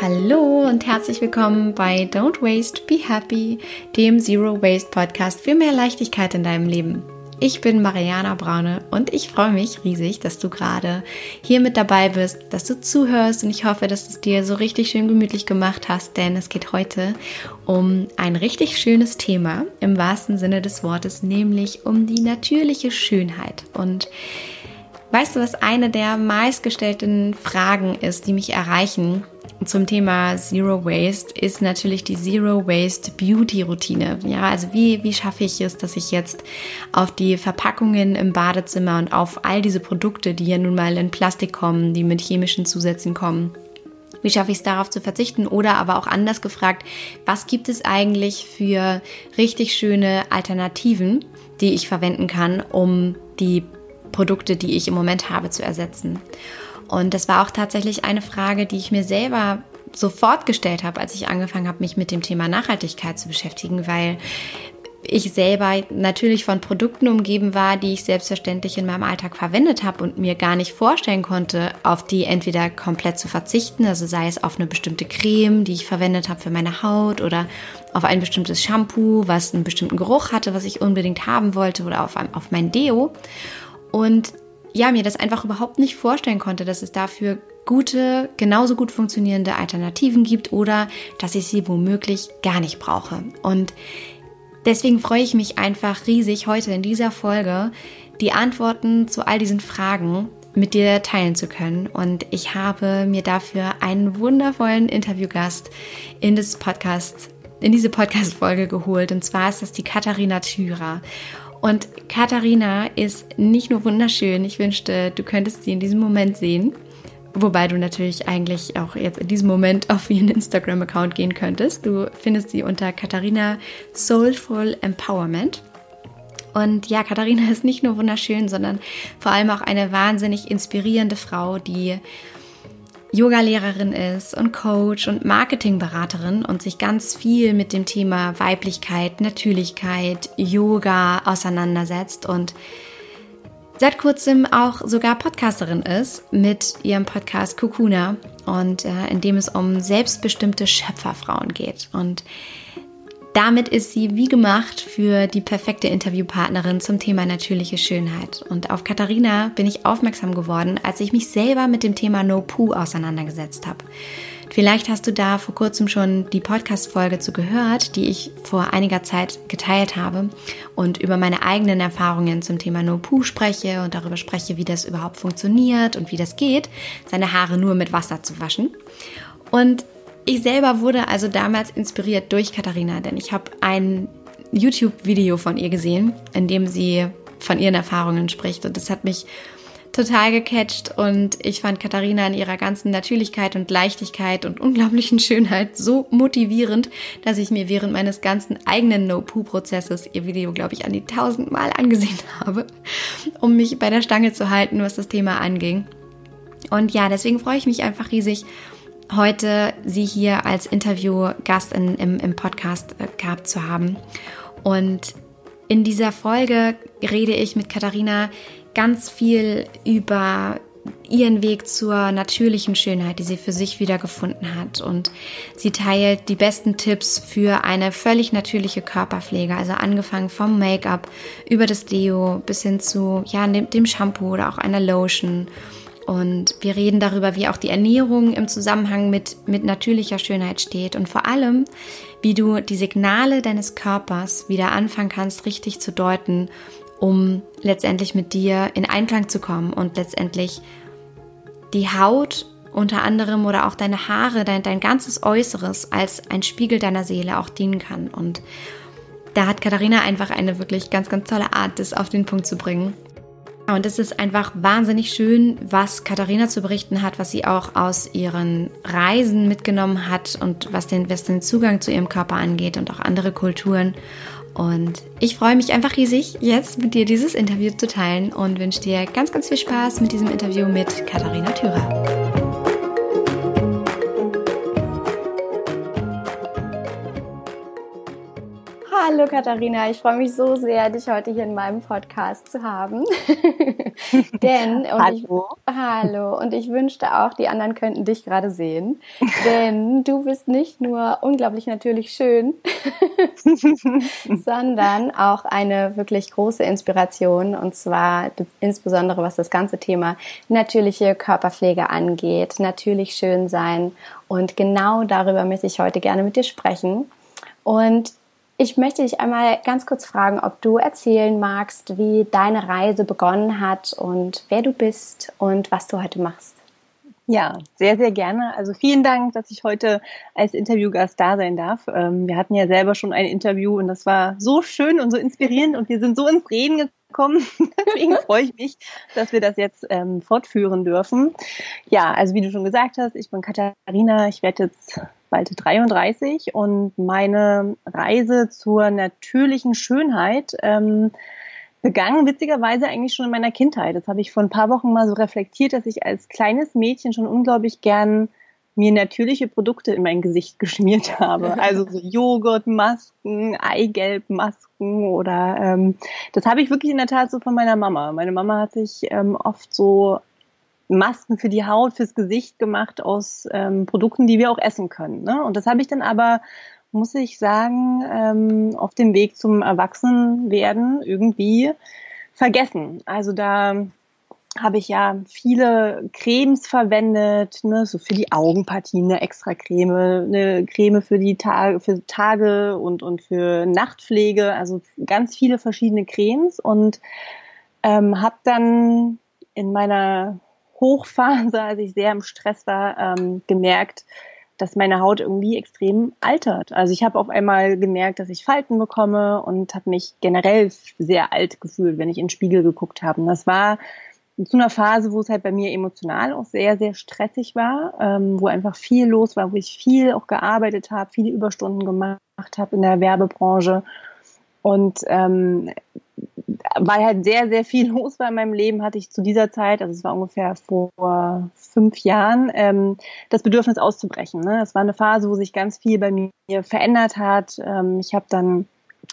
Hallo und herzlich willkommen bei Don't Waste, Be Happy, dem Zero Waste Podcast für mehr Leichtigkeit in deinem Leben. Ich bin Mariana Braune und ich freue mich riesig, dass du gerade hier mit dabei bist, dass du zuhörst und ich hoffe, dass du es dir so richtig schön gemütlich gemacht hast, denn es geht heute um ein richtig schönes Thema im wahrsten Sinne des Wortes, nämlich um die natürliche Schönheit. Und weißt du, was eine der meistgestellten Fragen ist, die mich erreichen, zum Thema Zero Waste ist natürlich die Zero Waste Beauty Routine. Ja, also wie, wie schaffe ich es, dass ich jetzt auf die Verpackungen im Badezimmer und auf all diese Produkte, die ja nun mal in Plastik kommen, die mit chemischen Zusätzen kommen, wie schaffe ich es darauf zu verzichten? Oder aber auch anders gefragt, was gibt es eigentlich für richtig schöne Alternativen, die ich verwenden kann, um die Produkte, die ich im Moment habe, zu ersetzen? Und das war auch tatsächlich eine Frage, die ich mir selber sofort gestellt habe, als ich angefangen habe, mich mit dem Thema Nachhaltigkeit zu beschäftigen, weil ich selber natürlich von Produkten umgeben war, die ich selbstverständlich in meinem Alltag verwendet habe und mir gar nicht vorstellen konnte, auf die entweder komplett zu verzichten, also sei es auf eine bestimmte Creme, die ich verwendet habe für meine Haut oder auf ein bestimmtes Shampoo, was einen bestimmten Geruch hatte, was ich unbedingt haben wollte oder auf, auf mein Deo. Und ja, mir das einfach überhaupt nicht vorstellen konnte, dass es dafür gute, genauso gut funktionierende Alternativen gibt oder dass ich sie womöglich gar nicht brauche. Und deswegen freue ich mich einfach riesig, heute in dieser Folge die Antworten zu all diesen Fragen mit dir teilen zu können. Und ich habe mir dafür einen wundervollen Interviewgast in das Podcast, in diese Podcast-Folge geholt. Und zwar ist das die Katharina Thürer. Und Katharina ist nicht nur wunderschön, ich wünschte, du könntest sie in diesem Moment sehen. Wobei du natürlich eigentlich auch jetzt in diesem Moment auf ihren Instagram-Account gehen könntest. Du findest sie unter Katharina Soulful Empowerment. Und ja, Katharina ist nicht nur wunderschön, sondern vor allem auch eine wahnsinnig inspirierende Frau, die Yoga-Lehrerin ist und Coach und Marketingberaterin und sich ganz viel mit dem Thema Weiblichkeit, Natürlichkeit, Yoga auseinandersetzt und seit kurzem auch sogar Podcasterin ist mit ihrem Podcast Kukuna und äh, in dem es um selbstbestimmte Schöpferfrauen geht. Und damit ist sie wie gemacht für die perfekte Interviewpartnerin zum Thema natürliche Schönheit. Und auf Katharina bin ich aufmerksam geworden, als ich mich selber mit dem Thema No Poo auseinandergesetzt habe. Vielleicht hast du da vor kurzem schon die Podcast-Folge zu gehört, die ich vor einiger Zeit geteilt habe und über meine eigenen Erfahrungen zum Thema No Poo spreche und darüber spreche, wie das überhaupt funktioniert und wie das geht, seine Haare nur mit Wasser zu waschen. Und ich selber wurde also damals inspiriert durch Katharina, denn ich habe ein YouTube-Video von ihr gesehen, in dem sie von ihren Erfahrungen spricht und das hat mich total gecatcht und ich fand Katharina in ihrer ganzen Natürlichkeit und Leichtigkeit und unglaublichen Schönheit so motivierend, dass ich mir während meines ganzen eigenen No-Poo-Prozesses ihr Video, glaube ich, an die tausendmal angesehen habe, um mich bei der Stange zu halten, was das Thema anging. Und ja, deswegen freue ich mich einfach riesig, heute Sie hier als Interviewgast in, im, im Podcast äh, gehabt zu haben. Und in dieser Folge rede ich mit Katharina ganz viel über ihren Weg zur natürlichen Schönheit, die sie für sich wiedergefunden hat. Und sie teilt die besten Tipps für eine völlig natürliche Körperpflege, also angefangen vom Make-up über das Deo bis hin zu ja, dem, dem Shampoo oder auch einer Lotion und wir reden darüber, wie auch die Ernährung im Zusammenhang mit, mit natürlicher Schönheit steht und vor allem, wie du die Signale deines Körpers wieder anfangen kannst, richtig zu deuten, um letztendlich mit dir in Einklang zu kommen und letztendlich die Haut unter anderem oder auch deine Haare, dein, dein ganzes Äußeres als ein Spiegel deiner Seele auch dienen kann. Und da hat Katharina einfach eine wirklich ganz, ganz tolle Art, das auf den Punkt zu bringen. Und es ist einfach wahnsinnig schön, was Katharina zu berichten hat, was sie auch aus ihren Reisen mitgenommen hat und was den, was den Zugang zu ihrem Körper angeht und auch andere Kulturen. Und ich freue mich einfach riesig, jetzt mit dir dieses Interview zu teilen und wünsche dir ganz, ganz viel Spaß mit diesem Interview mit Katharina Thürer. Hallo Katharina, ich freue mich so sehr, dich heute hier in meinem Podcast zu haben. denn und hallo. Ich, hallo und ich wünschte auch, die anderen könnten dich gerade sehen, denn du bist nicht nur unglaublich natürlich schön, sondern auch eine wirklich große Inspiration und zwar insbesondere was das ganze Thema natürliche Körperpflege angeht, natürlich schön sein und genau darüber möchte ich heute gerne mit dir sprechen. Und ich möchte dich einmal ganz kurz fragen, ob du erzählen magst, wie deine Reise begonnen hat und wer du bist und was du heute machst. Ja, sehr, sehr gerne. Also vielen Dank, dass ich heute als Interviewgast da sein darf. Ähm, wir hatten ja selber schon ein Interview und das war so schön und so inspirierend und wir sind so ins Reden gekommen. Deswegen freue ich mich, dass wir das jetzt ähm, fortführen dürfen. Ja, also wie du schon gesagt hast, ich bin Katharina. Ich werde jetzt bald 33 und meine Reise zur natürlichen Schönheit ähm, begann witzigerweise eigentlich schon in meiner Kindheit. Das habe ich vor ein paar Wochen mal so reflektiert, dass ich als kleines Mädchen schon unglaublich gern mir natürliche Produkte in mein Gesicht geschmiert habe. Also so Joghurtmasken, Eigelbmasken oder ähm, das habe ich wirklich in der Tat so von meiner Mama. Meine Mama hat sich ähm, oft so Masken für die Haut, fürs Gesicht gemacht aus ähm, Produkten, die wir auch essen können. Ne? Und das habe ich dann aber, muss ich sagen, ähm, auf dem Weg zum Erwachsenwerden irgendwie vergessen. Also da habe ich ja viele Cremes verwendet, ne, so für die Augenpartie eine extra Creme, eine Creme für die Tage, für Tage und, und für Nachtpflege, also ganz viele verschiedene Cremes und ähm, habe dann in meiner Hochphase, als ich sehr im Stress war, ähm, gemerkt, dass meine Haut irgendwie extrem altert. Also ich habe auf einmal gemerkt, dass ich Falten bekomme und habe mich generell sehr alt gefühlt, wenn ich in den Spiegel geguckt habe. Und das war zu einer Phase, wo es halt bei mir emotional auch sehr, sehr stressig war, ähm, wo einfach viel los war, wo ich viel auch gearbeitet habe, viele Überstunden gemacht habe in der Werbebranche. Und ähm, weil halt sehr, sehr viel los war in meinem Leben, hatte ich zu dieser Zeit, also es war ungefähr vor fünf Jahren, ähm, das Bedürfnis auszubrechen. Ne? Das war eine Phase, wo sich ganz viel bei mir verändert hat. Ähm, ich habe dann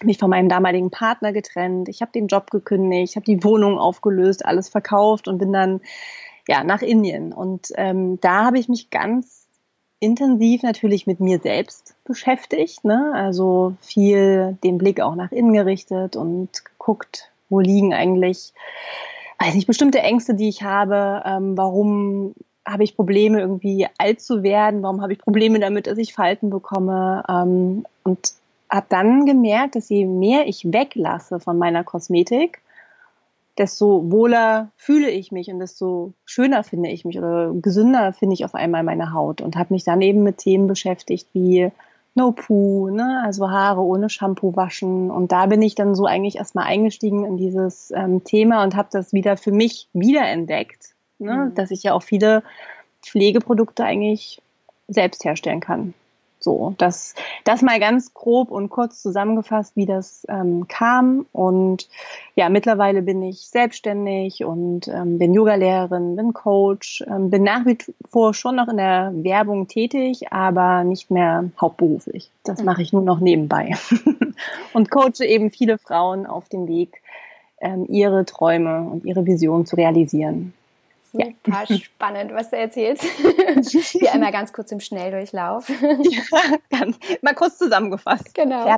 mich von meinem damaligen Partner getrennt, ich habe den Job gekündigt, ich habe die Wohnung aufgelöst, alles verkauft und bin dann ja nach Indien. Und ähm, da habe ich mich ganz intensiv natürlich mit mir selbst beschäftigt, ne? also viel den Blick auch nach innen gerichtet und geguckt, wo liegen eigentlich, weiß nicht, bestimmte Ängste, die ich habe, ähm, warum habe ich Probleme irgendwie alt zu werden, warum habe ich Probleme damit, dass ich Falten bekomme? Ähm, und habe dann gemerkt, dass je mehr ich weglasse von meiner Kosmetik, desto wohler fühle ich mich und desto schöner finde ich mich oder gesünder finde ich auf einmal meine Haut und habe mich dann eben mit Themen beschäftigt wie No Poo, ne? also Haare ohne Shampoo waschen. Und da bin ich dann so eigentlich erstmal eingestiegen in dieses ähm, Thema und habe das wieder für mich wiederentdeckt, ne? Mhm. dass ich ja auch viele Pflegeprodukte eigentlich selbst herstellen kann. So, das, das mal ganz grob und kurz zusammengefasst, wie das ähm, kam. Und ja, mittlerweile bin ich selbstständig und ähm, bin Yogalehrerin, bin Coach, ähm, bin nach wie vor schon noch in der Werbung tätig, aber nicht mehr hauptberuflich. Das mache ich nur noch nebenbei. und coache eben viele Frauen auf dem Weg, ähm, ihre Träume und ihre Vision zu realisieren super ja. spannend, was du erzählst. Hier einmal ganz kurz im Schnelldurchlauf. ja, ganz, mal kurz zusammengefasst. Genau. Ja.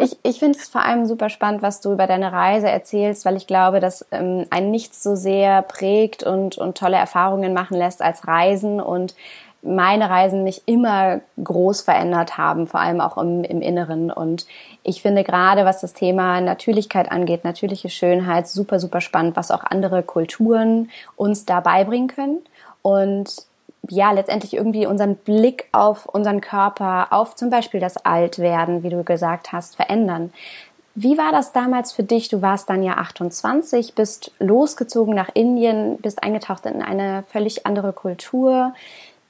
Ich, ich finde es vor allem super spannend, was du über deine Reise erzählst, weil ich glaube, dass ähm, ein nichts so sehr prägt und, und tolle Erfahrungen machen lässt als Reisen und meine Reisen mich immer groß verändert haben, vor allem auch im, im Inneren. Und ich finde gerade, was das Thema Natürlichkeit angeht, natürliche Schönheit, super, super spannend, was auch andere Kulturen uns da beibringen können. Und ja, letztendlich irgendwie unseren Blick auf unseren Körper, auf zum Beispiel das Altwerden, wie du gesagt hast, verändern. Wie war das damals für dich? Du warst dann ja 28, bist losgezogen nach Indien, bist eingetaucht in eine völlig andere Kultur.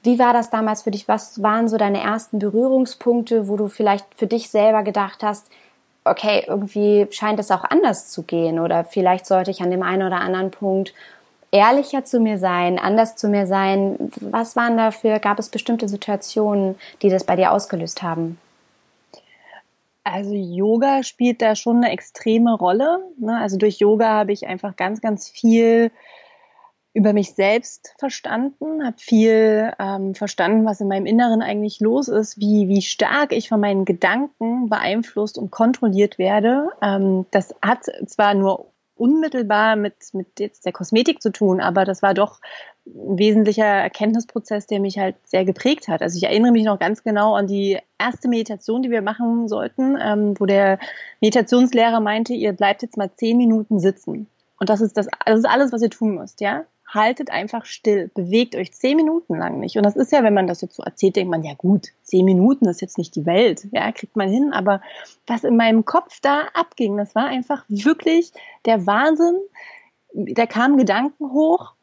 Wie war das damals für dich? Was waren so deine ersten Berührungspunkte, wo du vielleicht für dich selber gedacht hast, okay, irgendwie scheint es auch anders zu gehen oder vielleicht sollte ich an dem einen oder anderen Punkt ehrlicher zu mir sein, anders zu mir sein. Was waren dafür, gab es bestimmte Situationen, die das bei dir ausgelöst haben? Also Yoga spielt da schon eine extreme Rolle. Ne? Also durch Yoga habe ich einfach ganz, ganz viel über mich selbst verstanden, habe viel ähm, verstanden, was in meinem Inneren eigentlich los ist, wie, wie stark ich von meinen Gedanken beeinflusst und kontrolliert werde. Ähm, das hat zwar nur unmittelbar mit, mit jetzt der Kosmetik zu tun, aber das war doch ein wesentlicher Erkenntnisprozess, der mich halt sehr geprägt hat. Also ich erinnere mich noch ganz genau an die erste Meditation, die wir machen sollten, ähm, wo der Meditationslehrer meinte, ihr bleibt jetzt mal zehn Minuten sitzen. Und das ist das, das ist alles, was ihr tun müsst, ja haltet einfach still, bewegt euch zehn Minuten lang nicht. Und das ist ja, wenn man das jetzt so erzählt, denkt man, ja gut, zehn Minuten ist jetzt nicht die Welt, ja, kriegt man hin. Aber was in meinem Kopf da abging, das war einfach wirklich der Wahnsinn. Da kamen Gedanken hoch,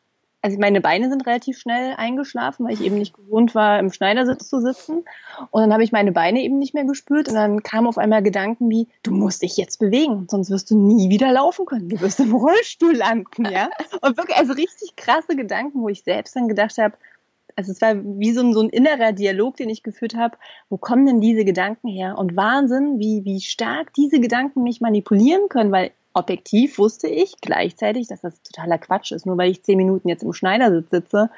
also meine Beine sind relativ schnell eingeschlafen, weil ich eben nicht gewohnt war, im Schneidersitz zu sitzen. Und dann habe ich meine Beine eben nicht mehr gespürt und dann kamen auf einmal Gedanken wie, du musst dich jetzt bewegen, sonst wirst du nie wieder laufen können. Du wirst im Rollstuhl landen, ja. Und wirklich, also richtig krasse Gedanken, wo ich selbst dann gedacht habe, also es war wie so ein, so ein innerer Dialog, den ich geführt habe. Wo kommen denn diese Gedanken her? Und Wahnsinn, wie, wie stark diese Gedanken mich manipulieren können, weil objektiv wusste ich gleichzeitig, dass das totaler Quatsch ist. Nur weil ich zehn Minuten jetzt im Schneidersitz sitze,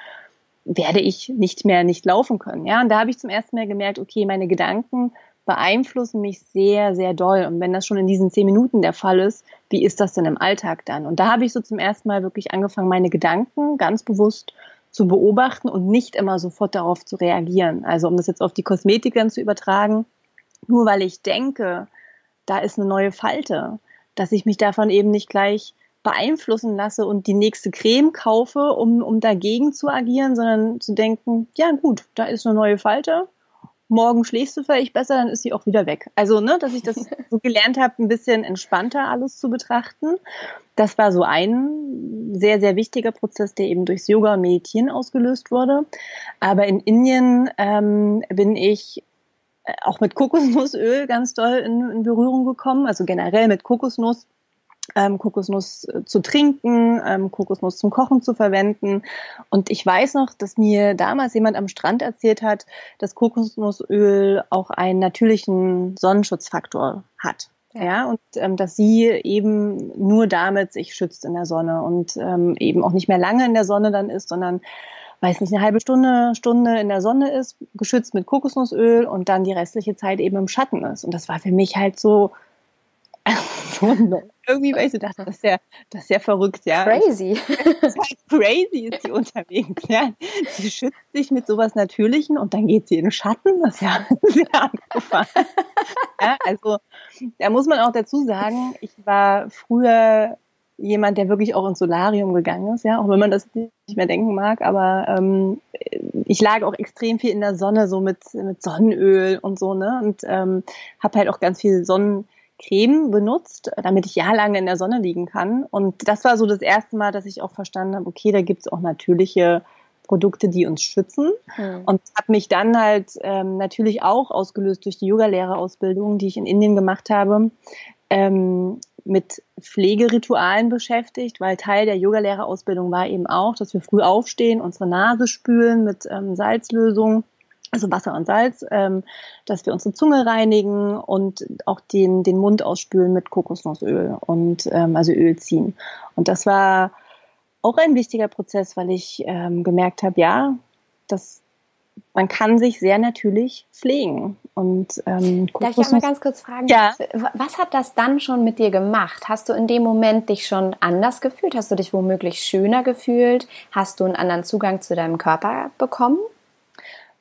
werde ich nicht mehr nicht laufen können. Ja, und da habe ich zum ersten Mal gemerkt, okay, meine Gedanken beeinflussen mich sehr, sehr doll. Und wenn das schon in diesen zehn Minuten der Fall ist, wie ist das denn im Alltag dann? Und da habe ich so zum ersten Mal wirklich angefangen, meine Gedanken ganz bewusst zu beobachten und nicht immer sofort darauf zu reagieren. Also um das jetzt auf die Kosmetik dann zu übertragen, nur weil ich denke, da ist eine neue Falte, dass ich mich davon eben nicht gleich beeinflussen lasse und die nächste Creme kaufe, um, um dagegen zu agieren, sondern zu denken, ja gut, da ist eine neue Falte, morgen schläfst du vielleicht besser, dann ist sie auch wieder weg. Also, ne, dass ich das so gelernt habe, ein bisschen entspannter alles zu betrachten. Das war so ein sehr, sehr wichtiger Prozess, der eben durchs Yoga und Meditieren ausgelöst wurde. Aber in Indien ähm, bin ich auch mit Kokosnussöl ganz doll in, in Berührung gekommen, also generell mit Kokosnuss. Ähm, Kokosnuss äh, zu trinken, ähm, Kokosnuss zum Kochen zu verwenden. Und ich weiß noch, dass mir damals jemand am Strand erzählt hat, dass Kokosnussöl auch einen natürlichen Sonnenschutzfaktor hat. Ja, und ähm, dass sie eben nur damit sich schützt in der Sonne und ähm, eben auch nicht mehr lange in der Sonne dann ist, sondern weiß nicht, eine halbe Stunde, Stunde in der Sonne ist, geschützt mit Kokosnussöl und dann die restliche Zeit eben im Schatten ist. Und das war für mich halt so, irgendwie, weil ich so dachte, das ist ja, das ist ja verrückt, ja. Crazy. Das ist halt crazy ist sie unterwegs, ja. Sie schützt sich mit sowas Natürlichen und dann geht sie in den Schatten, das ist ja sehr abgefahren. Ja, also, da muss man auch dazu sagen, ich war früher jemand, der wirklich auch ins Solarium gegangen ist, ja, auch wenn man das nicht mehr denken mag, aber ähm, ich lag auch extrem viel in der Sonne, so mit, mit Sonnenöl und so, ne, und ähm, habe halt auch ganz viel Sonnencreme benutzt, damit ich jahrelang in der Sonne liegen kann. Und das war so das erste Mal, dass ich auch verstanden habe, okay, da gibt's auch natürliche Produkte, die uns schützen. Mhm. Und habe mich dann halt ähm, natürlich auch ausgelöst durch die Yogalehrerausbildung, die ich in Indien gemacht habe, ähm, mit Pflegeritualen beschäftigt, weil Teil der Yogalehrerausbildung war eben auch, dass wir früh aufstehen, unsere Nase spülen mit ähm, Salzlösung, also Wasser und Salz, ähm, dass wir unsere Zunge reinigen und auch den, den Mund ausspülen mit Kokosnussöl und ähm, also Öl ziehen. Und das war auch ein wichtiger Prozess, weil ich ähm, gemerkt habe, ja, das man kann sich sehr natürlich pflegen. Und, ähm, Darf ich einmal ganz kurz fragen? Ja. Was hat das dann schon mit dir gemacht? Hast du in dem Moment dich schon anders gefühlt? Hast du dich womöglich schöner gefühlt? Hast du einen anderen Zugang zu deinem Körper bekommen?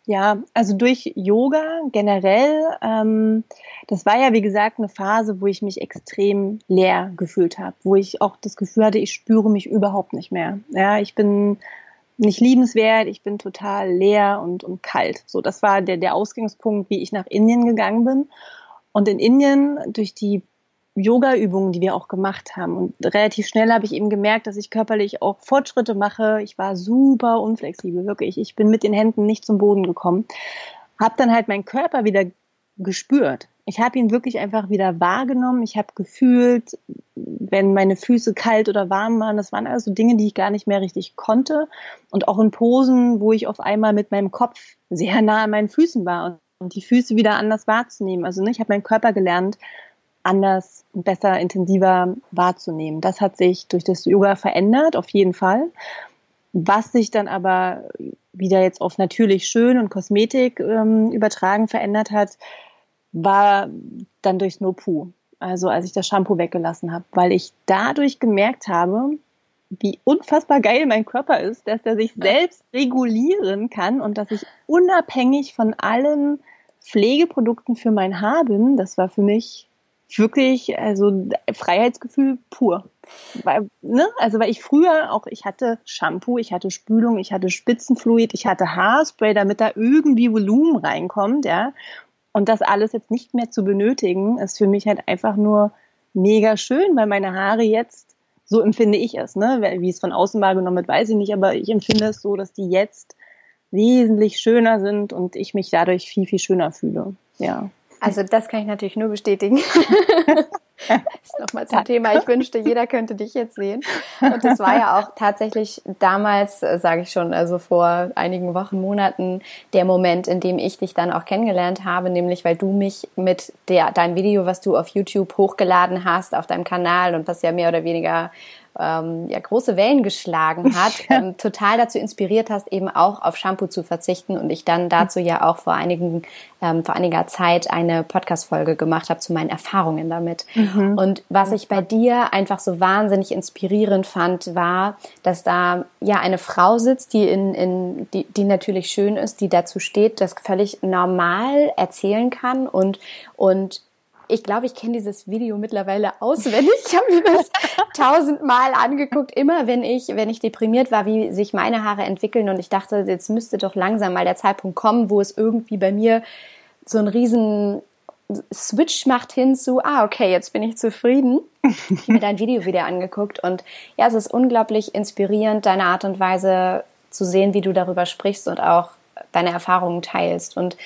Ja, also durch Yoga generell, ähm, das war ja wie gesagt eine Phase, wo ich mich extrem leer gefühlt habe, wo ich auch das Gefühl hatte, ich spüre mich überhaupt nicht mehr. Ja, ich bin nicht liebenswert, ich bin total leer und, und kalt. So, das war der, der Ausgangspunkt, wie ich nach Indien gegangen bin. Und in Indien, durch die Yoga-Übungen, die wir auch gemacht haben, und relativ schnell habe ich eben gemerkt, dass ich körperlich auch Fortschritte mache. Ich war super unflexibel, wirklich. Ich bin mit den Händen nicht zum Boden gekommen. Hab dann halt meinen Körper wieder gespürt. Ich habe ihn wirklich einfach wieder wahrgenommen. Ich habe gefühlt, wenn meine Füße kalt oder warm waren. Das waren also Dinge, die ich gar nicht mehr richtig konnte. Und auch in Posen, wo ich auf einmal mit meinem Kopf sehr nah an meinen Füßen war. und die Füße wieder anders wahrzunehmen. Also ne, ich habe meinen Körper gelernt, anders besser, intensiver wahrzunehmen. Das hat sich durch das Yoga verändert, auf jeden Fall. Was sich dann aber wieder jetzt auf natürlich schön und Kosmetik ähm, übertragen verändert hat, war dann durch No Poo. Also als ich das Shampoo weggelassen habe, weil ich dadurch gemerkt habe, wie unfassbar geil mein Körper ist, dass er sich selbst regulieren kann und dass ich unabhängig von allen Pflegeprodukten für mein Haar bin. Das war für mich wirklich also Freiheitsgefühl pur. Weil, ne? Also weil ich früher auch, ich hatte Shampoo, ich hatte Spülung, ich hatte Spitzenfluid, ich hatte Haarspray, damit da irgendwie Volumen reinkommt, ja. Und das alles jetzt nicht mehr zu benötigen, ist für mich halt einfach nur mega schön, weil meine Haare jetzt, so empfinde ich es, ne? Wie es von außen wahrgenommen wird, weiß ich nicht, aber ich empfinde es so, dass die jetzt wesentlich schöner sind und ich mich dadurch viel, viel schöner fühle. Ja. Also das kann ich natürlich nur bestätigen. nochmal zum Thema. Ich wünschte, jeder könnte dich jetzt sehen. Und das war ja auch tatsächlich damals, äh, sage ich schon, also vor einigen Wochen, Monaten, der Moment, in dem ich dich dann auch kennengelernt habe, nämlich weil du mich mit der, deinem Video, was du auf YouTube hochgeladen hast, auf deinem Kanal und was ja mehr oder weniger ähm, ja, große Wellen geschlagen hat, ähm, total dazu inspiriert hast, eben auch auf Shampoo zu verzichten und ich dann dazu ja auch vor einigen, ähm, vor einiger Zeit eine Podcast-Folge gemacht habe zu meinen Erfahrungen damit. Mhm. Und was ich bei dir einfach so wahnsinnig inspirierend fand, war, dass da ja eine Frau sitzt, die in, in die, die natürlich schön ist, die dazu steht, das völlig normal erzählen kann und und ich glaube, ich kenne dieses Video mittlerweile auswendig. Ich habe mir das tausendmal angeguckt, immer wenn ich, wenn ich deprimiert war, wie sich meine Haare entwickeln und ich dachte, jetzt müsste doch langsam mal der Zeitpunkt kommen, wo es irgendwie bei mir so einen riesen Switch macht hin zu, ah, okay, jetzt bin ich zufrieden. Ich habe mir dein Video wieder angeguckt und ja, es ist unglaublich inspirierend, deine Art und Weise zu sehen, wie du darüber sprichst und auch deine Erfahrungen teilst. Und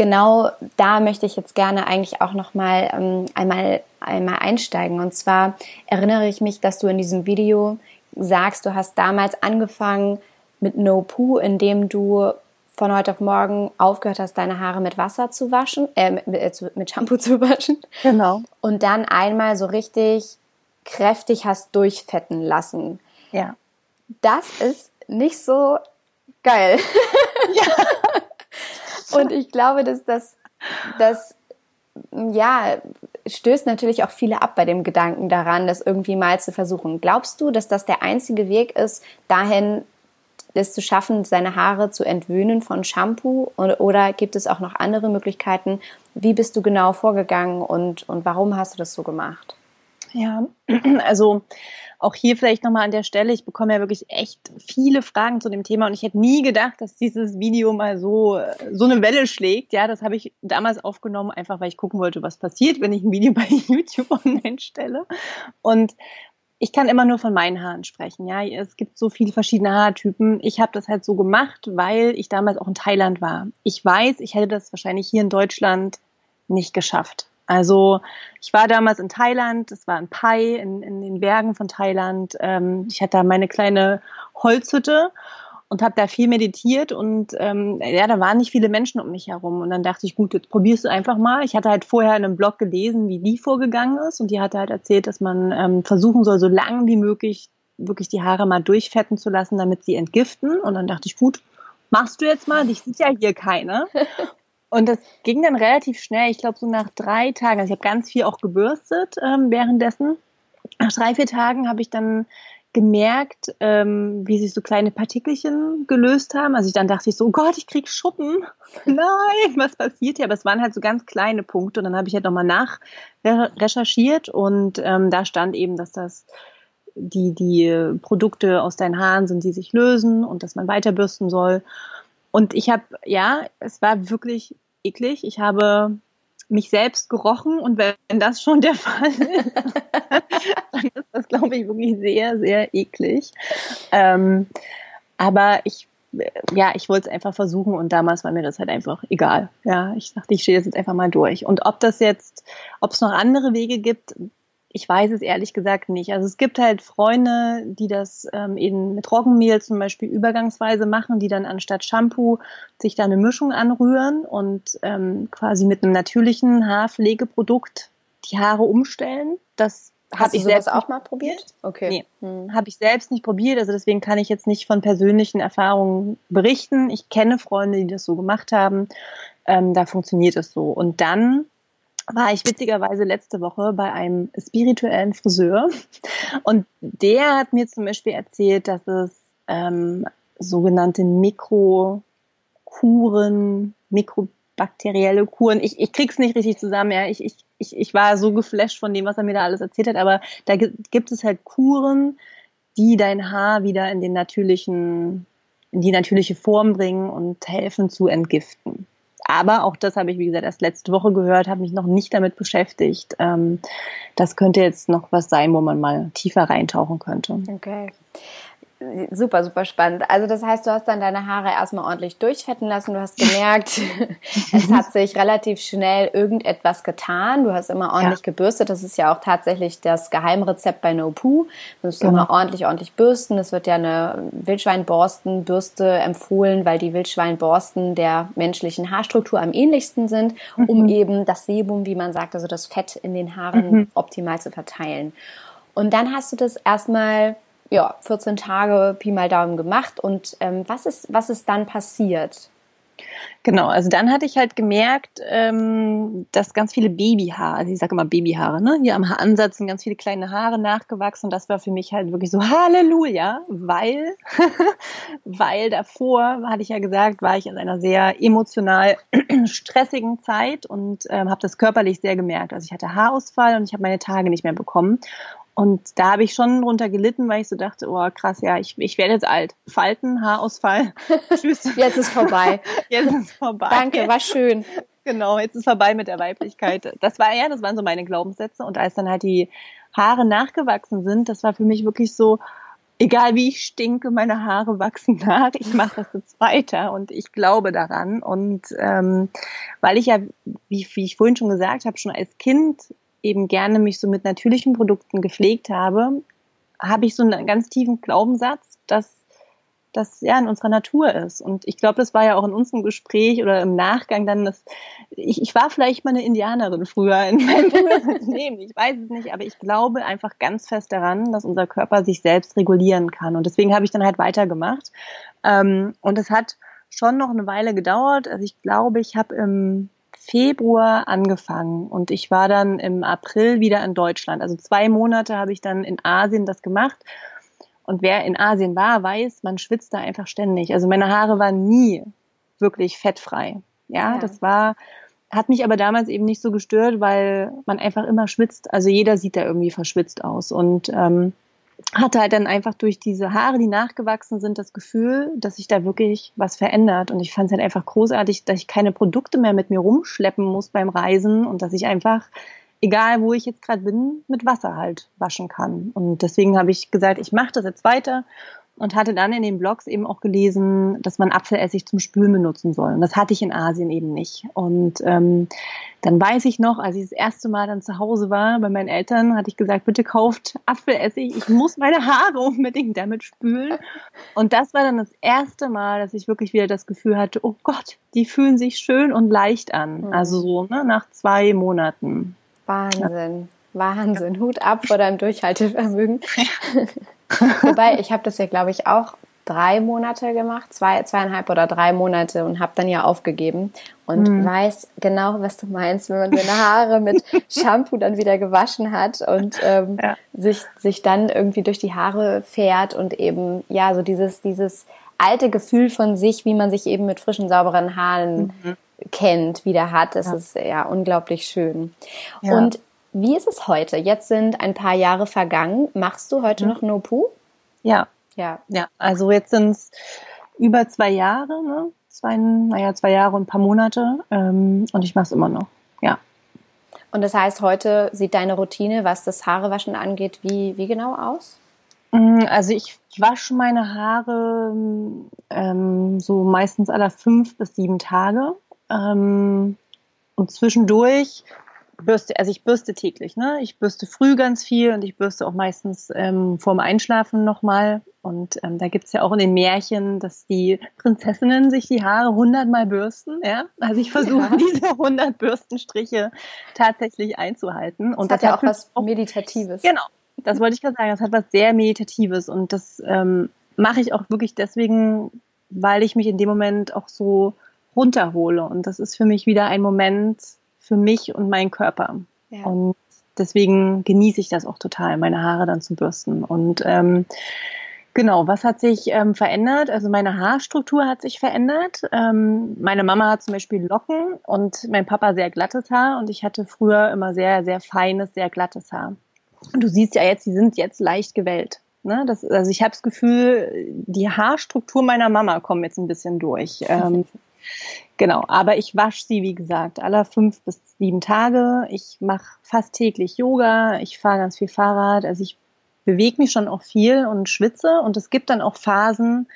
genau da möchte ich jetzt gerne eigentlich auch noch mal ähm, einmal einmal einsteigen. Und zwar erinnere ich mich, dass du in diesem Video sagst, du hast damals angefangen mit No Poo, indem du von heute auf morgen aufgehört hast, deine Haare mit Wasser zu waschen, äh, mit, äh, mit Shampoo zu waschen. Genau. Und dann einmal so richtig kräftig hast durchfetten lassen. Ja. Das ist nicht so geil. Ja. Und ich glaube, dass das, das, ja, stößt natürlich auch viele ab bei dem Gedanken daran, das irgendwie mal zu versuchen. Glaubst du, dass das der einzige Weg ist, dahin es zu schaffen, seine Haare zu entwöhnen von Shampoo? Oder gibt es auch noch andere Möglichkeiten? Wie bist du genau vorgegangen und, und warum hast du das so gemacht? Ja, also auch hier vielleicht nochmal an der Stelle, ich bekomme ja wirklich echt viele Fragen zu dem Thema und ich hätte nie gedacht, dass dieses Video mal so, so eine Welle schlägt. Ja, das habe ich damals aufgenommen, einfach weil ich gucken wollte, was passiert, wenn ich ein Video bei YouTube online stelle. Und ich kann immer nur von meinen Haaren sprechen. Ja, es gibt so viele verschiedene Haartypen. Ich habe das halt so gemacht, weil ich damals auch in Thailand war. Ich weiß, ich hätte das wahrscheinlich hier in Deutschland nicht geschafft. Also ich war damals in Thailand, das war in Pai, in, in den Bergen von Thailand. Ähm, ich hatte da meine kleine Holzhütte und habe da viel meditiert und ähm, ja, da waren nicht viele Menschen um mich herum. Und dann dachte ich, gut, jetzt probierst du einfach mal. Ich hatte halt vorher in einem Blog gelesen, wie die vorgegangen ist und die hatte halt erzählt, dass man ähm, versuchen soll, so lang wie möglich wirklich die Haare mal durchfetten zu lassen, damit sie entgiften. Und dann dachte ich, gut, machst du jetzt mal, dich sieht ja hier keiner. Und das ging dann relativ schnell. Ich glaube, so nach drei Tagen, also ich habe ganz viel auch gebürstet ähm, währenddessen. Nach drei, vier Tagen habe ich dann gemerkt, ähm, wie sich so kleine Partikelchen gelöst haben. Also ich dann dachte ich so, oh Gott, ich krieg Schuppen. Nein, was passiert hier? Aber es waren halt so ganz kleine Punkte. Und dann habe ich halt nochmal nach recherchiert und ähm, da stand eben, dass das die, die Produkte aus deinen Haaren sind, die sich lösen und dass man weiterbürsten soll. Und ich habe, ja, es war wirklich eklig. Ich habe mich selbst gerochen und wenn das schon der Fall ist, dann ist das, glaube ich, wirklich sehr, sehr eklig. Ähm, aber ich, ja, ich wollte es einfach versuchen und damals war mir das halt einfach egal. Ja, ich dachte, ich stehe das jetzt einfach mal durch. Und ob das jetzt, ob es noch andere Wege gibt, ich weiß es ehrlich gesagt nicht. Also es gibt halt Freunde, die das ähm, eben mit Roggenmehl zum Beispiel übergangsweise machen, die dann anstatt Shampoo sich da eine Mischung anrühren und ähm, quasi mit einem natürlichen Haarpflegeprodukt die Haare umstellen. Das habe ich selbst auch mal probiert. Okay. Nee, hm. habe ich selbst nicht probiert. Also deswegen kann ich jetzt nicht von persönlichen Erfahrungen berichten. Ich kenne Freunde, die das so gemacht haben. Ähm, da funktioniert es so. Und dann war ich witzigerweise letzte Woche bei einem spirituellen Friseur und der hat mir zum Beispiel erzählt, dass es ähm, sogenannte Mikrokuren, mikrobakterielle Kuren, ich, ich krieg's nicht richtig zusammen, ja, ich, ich, ich, ich war so geflasht von dem, was er mir da alles erzählt hat, aber da gibt es halt Kuren, die dein Haar wieder in den natürlichen, in die natürliche Form bringen und helfen zu entgiften. Aber auch das habe ich, wie gesagt, erst letzte Woche gehört, habe mich noch nicht damit beschäftigt. Ähm, das könnte jetzt noch was sein, wo man mal tiefer reintauchen könnte. Okay. Super, super spannend. Also das heißt, du hast dann deine Haare erstmal ordentlich durchfetten lassen. Du hast gemerkt, es hat sich relativ schnell irgendetwas getan. Du hast immer ordentlich ja. gebürstet. Das ist ja auch tatsächlich das Geheimrezept bei No Poo. Du musst genau. immer ordentlich, ordentlich bürsten. Es wird ja eine Wildschweinborstenbürste empfohlen, weil die Wildschweinborsten der menschlichen Haarstruktur am ähnlichsten sind, um mhm. eben das Sebum, wie man sagt, also das Fett in den Haaren mhm. optimal zu verteilen. Und dann hast du das erstmal ja, 14 Tage Pi mal Daumen gemacht. Und ähm, was, ist, was ist dann passiert? Genau, also dann hatte ich halt gemerkt, ähm, dass ganz viele Babyhaare, also ich sage immer Babyhaare, ne? Hier am Haaransatz sind ganz viele kleine Haare nachgewachsen und das war für mich halt wirklich so Halleluja, weil, weil davor, hatte ich ja gesagt, war ich in einer sehr emotional stressigen Zeit und ähm, habe das körperlich sehr gemerkt. Also ich hatte Haarausfall und ich habe meine Tage nicht mehr bekommen und da habe ich schon drunter gelitten, weil ich so dachte, oh krass, ja, ich, ich werde jetzt alt. Falten, Haarausfall. Tschüss. jetzt ist vorbei. Jetzt ist vorbei. Danke, war schön. Genau, jetzt ist vorbei mit der Weiblichkeit. Das war ja, das waren so meine Glaubenssätze. Und als dann halt die Haare nachgewachsen sind, das war für mich wirklich so, egal wie ich stinke, meine Haare wachsen nach. Ich mache das jetzt weiter und ich glaube daran. Und ähm, weil ich ja, wie, wie ich vorhin schon gesagt habe, schon als Kind eben gerne mich so mit natürlichen Produkten gepflegt habe, habe ich so einen ganz tiefen Glaubenssatz, dass das ja in unserer Natur ist. Und ich glaube, das war ja auch in unserem Gespräch oder im Nachgang dann das, ich, ich war vielleicht mal eine Indianerin früher in meinem Leben, ich weiß es nicht, aber ich glaube einfach ganz fest daran, dass unser Körper sich selbst regulieren kann. Und deswegen habe ich dann halt weitergemacht. Ähm, und es hat schon noch eine Weile gedauert. Also ich glaube, ich habe im Februar angefangen und ich war dann im April wieder in Deutschland. Also zwei Monate habe ich dann in Asien das gemacht. Und wer in Asien war, weiß, man schwitzt da einfach ständig. Also meine Haare waren nie wirklich fettfrei. Ja, ja. das war, hat mich aber damals eben nicht so gestört, weil man einfach immer schwitzt. Also jeder sieht da irgendwie verschwitzt aus. Und ähm, hatte halt dann einfach durch diese Haare, die nachgewachsen sind, das Gefühl, dass sich da wirklich was verändert. Und ich fand es halt einfach großartig, dass ich keine Produkte mehr mit mir rumschleppen muss beim Reisen und dass ich einfach, egal wo ich jetzt gerade bin, mit Wasser halt waschen kann. Und deswegen habe ich gesagt, ich mache das jetzt weiter und hatte dann in den Blogs eben auch gelesen, dass man Apfelessig zum Spülen benutzen soll. Und das hatte ich in Asien eben nicht. Und ähm, dann weiß ich noch, als ich das erste Mal dann zu Hause war bei meinen Eltern, hatte ich gesagt, bitte kauft Apfelessig, ich muss meine Haare unbedingt damit spülen. Und das war dann das erste Mal, dass ich wirklich wieder das Gefühl hatte, oh Gott, die fühlen sich schön und leicht an. Mhm. Also so ne, nach zwei Monaten. Wahnsinn. Wahnsinn. Hut ab vor deinem Durchhaltevermögen. Wobei, ich habe das ja, glaube ich, auch drei Monate gemacht, zwei, zweieinhalb oder drei Monate und habe dann ja aufgegeben und mhm. weiß genau, was du meinst, wenn man seine Haare mit Shampoo dann wieder gewaschen hat und ähm, ja. sich, sich dann irgendwie durch die Haare fährt und eben, ja, so dieses, dieses alte Gefühl von sich, wie man sich eben mit frischen, sauberen Haaren mhm. kennt, wieder hat. Das ja. ist ja unglaublich schön. Ja. Und wie ist es heute? Jetzt sind ein paar Jahre vergangen. Machst du heute mhm. noch No-Poo? Ja. Ja. Ja, also jetzt sind es über zwei Jahre, ne? Zwei, naja, zwei Jahre und ein paar Monate. Ähm, und ich mache es immer noch. Ja. Und das heißt, heute sieht deine Routine, was das Haarewaschen angeht, wie, wie genau aus? Mm, also ich wasche meine Haare ähm, so meistens alle fünf bis sieben Tage. Ähm, und zwischendurch bürste, also ich bürste täglich, ne? Ich bürste früh ganz viel und ich bürste auch meistens ähm, vorm Einschlafen nochmal. Und ähm, da gibt's ja auch in den Märchen, dass die Prinzessinnen sich die Haare hundertmal bürsten, ja? Also ich versuche ja. diese hundert Bürstenstriche tatsächlich einzuhalten. Und das, das hat ja auch was auch, Meditatives. Genau, das wollte ich gerade sagen. Das hat was sehr Meditatives und das ähm, mache ich auch wirklich deswegen, weil ich mich in dem Moment auch so runterhole. Und das ist für mich wieder ein Moment für mich und meinen Körper. Ja. Und deswegen genieße ich das auch total, meine Haare dann zu bürsten. Und ähm, Genau, was hat sich ähm, verändert? Also meine Haarstruktur hat sich verändert. Ähm, meine Mama hat zum Beispiel Locken und mein Papa sehr glattes Haar und ich hatte früher immer sehr, sehr feines, sehr glattes Haar. Und du siehst ja jetzt, die sind jetzt leicht gewellt. Ne? Das, also ich habe das Gefühl, die Haarstruktur meiner Mama kommt jetzt ein bisschen durch. Ähm, Genau, aber ich wasche sie, wie gesagt, alle fünf bis sieben Tage. Ich mache fast täglich Yoga, ich fahre ganz viel Fahrrad, also ich bewege mich schon auch viel und schwitze und es gibt dann auch Phasen,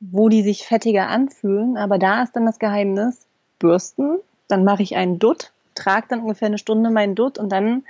wo die sich fettiger anfühlen, aber da ist dann das Geheimnis, bürsten, dann mache ich einen Dutt, trage dann ungefähr eine Stunde meinen Dutt und dann,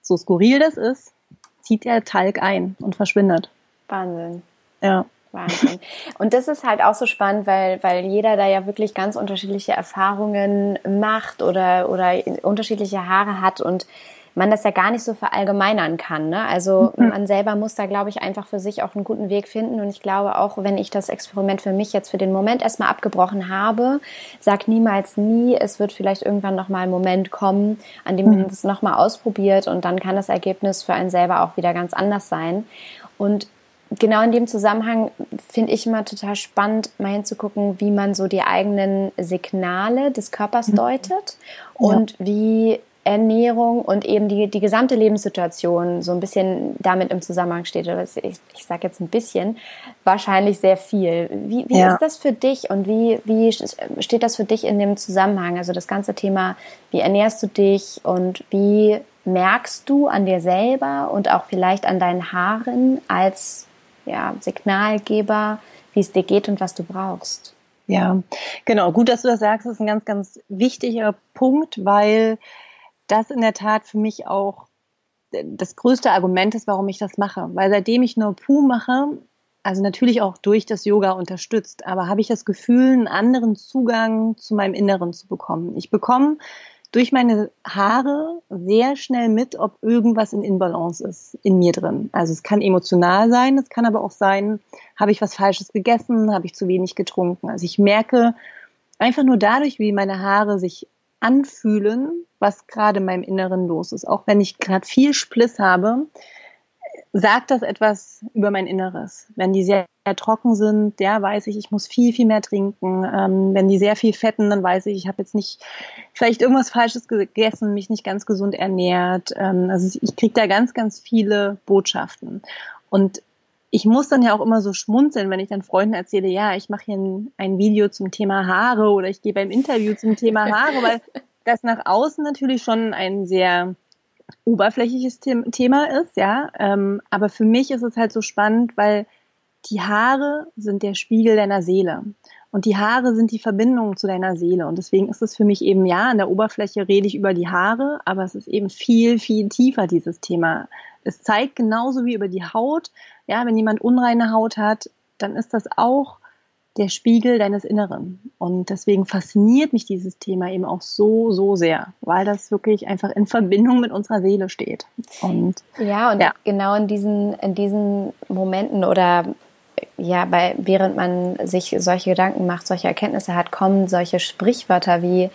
so skurril das ist, zieht der Talg ein und verschwindet. Wahnsinn. Ja. Wahnsinn. Und das ist halt auch so spannend, weil, weil jeder da ja wirklich ganz unterschiedliche Erfahrungen macht oder, oder unterschiedliche Haare hat und man das ja gar nicht so verallgemeinern kann. Ne? Also mhm. man selber muss da, glaube ich, einfach für sich auch einen guten Weg finden. Und ich glaube auch, wenn ich das Experiment für mich jetzt für den Moment erstmal abgebrochen habe, sag niemals nie, es wird vielleicht irgendwann nochmal ein Moment kommen, an dem man mhm. es nochmal ausprobiert und dann kann das Ergebnis für einen selber auch wieder ganz anders sein. Und genau in dem Zusammenhang finde ich immer total spannend, mal hinzugucken, wie man so die eigenen Signale des Körpers mhm. deutet und ja. wie Ernährung und eben die, die gesamte Lebenssituation so ein bisschen damit im Zusammenhang steht. Ich, ich sage jetzt ein bisschen, wahrscheinlich sehr viel. Wie, wie ja. ist das für dich und wie, wie steht das für dich in dem Zusammenhang? Also das ganze Thema, wie ernährst du dich und wie merkst du an dir selber und auch vielleicht an deinen Haaren als ja, Signalgeber, wie es dir geht und was du brauchst. Ja, genau. Gut, dass du das sagst. Das ist ein ganz, ganz wichtiger Punkt, weil das in der Tat für mich auch das größte Argument ist, warum ich das mache. Weil seitdem ich nur Puh mache, also natürlich auch durch das Yoga unterstützt, aber habe ich das Gefühl, einen anderen Zugang zu meinem Inneren zu bekommen. Ich bekomme durch meine Haare sehr schnell mit, ob irgendwas in Inbalance ist in mir drin. Also es kann emotional sein, es kann aber auch sein, habe ich was Falsches gegessen, habe ich zu wenig getrunken. Also ich merke einfach nur dadurch, wie meine Haare sich anfühlen, was gerade in meinem Inneren los ist. Auch wenn ich gerade viel Spliss habe, sagt das etwas über mein Inneres. Wenn die sehr, sehr trocken sind, ja, weiß ich, ich muss viel, viel mehr trinken. Ähm, wenn die sehr viel fetten, dann weiß ich, ich habe jetzt nicht vielleicht irgendwas Falsches gegessen, mich nicht ganz gesund ernährt. Ähm, also ich kriege da ganz, ganz viele Botschaften. Und ich muss dann ja auch immer so schmunzeln, wenn ich dann Freunden erzähle, ja, ich mache hier ein, ein Video zum Thema Haare oder ich gehe beim Interview zum Thema Haare, weil das nach außen natürlich schon ein sehr oberflächliches Thema ist, ja. Ähm, aber für mich ist es halt so spannend, weil die Haare sind der Spiegel deiner Seele. Und die Haare sind die Verbindung zu deiner Seele. Und deswegen ist es für mich eben, ja, an der Oberfläche rede ich über die Haare, aber es ist eben viel, viel tiefer, dieses Thema. Es zeigt genauso wie über die Haut. Ja, wenn jemand unreine Haut hat, dann ist das auch der Spiegel deines Inneren. Und deswegen fasziniert mich dieses Thema eben auch so, so sehr, weil das wirklich einfach in Verbindung mit unserer Seele steht. Und ja, und ja. genau in diesen, in diesen Momenten oder ja, bei, während man sich solche Gedanken macht, solche Erkenntnisse hat, kommen solche Sprichwörter wie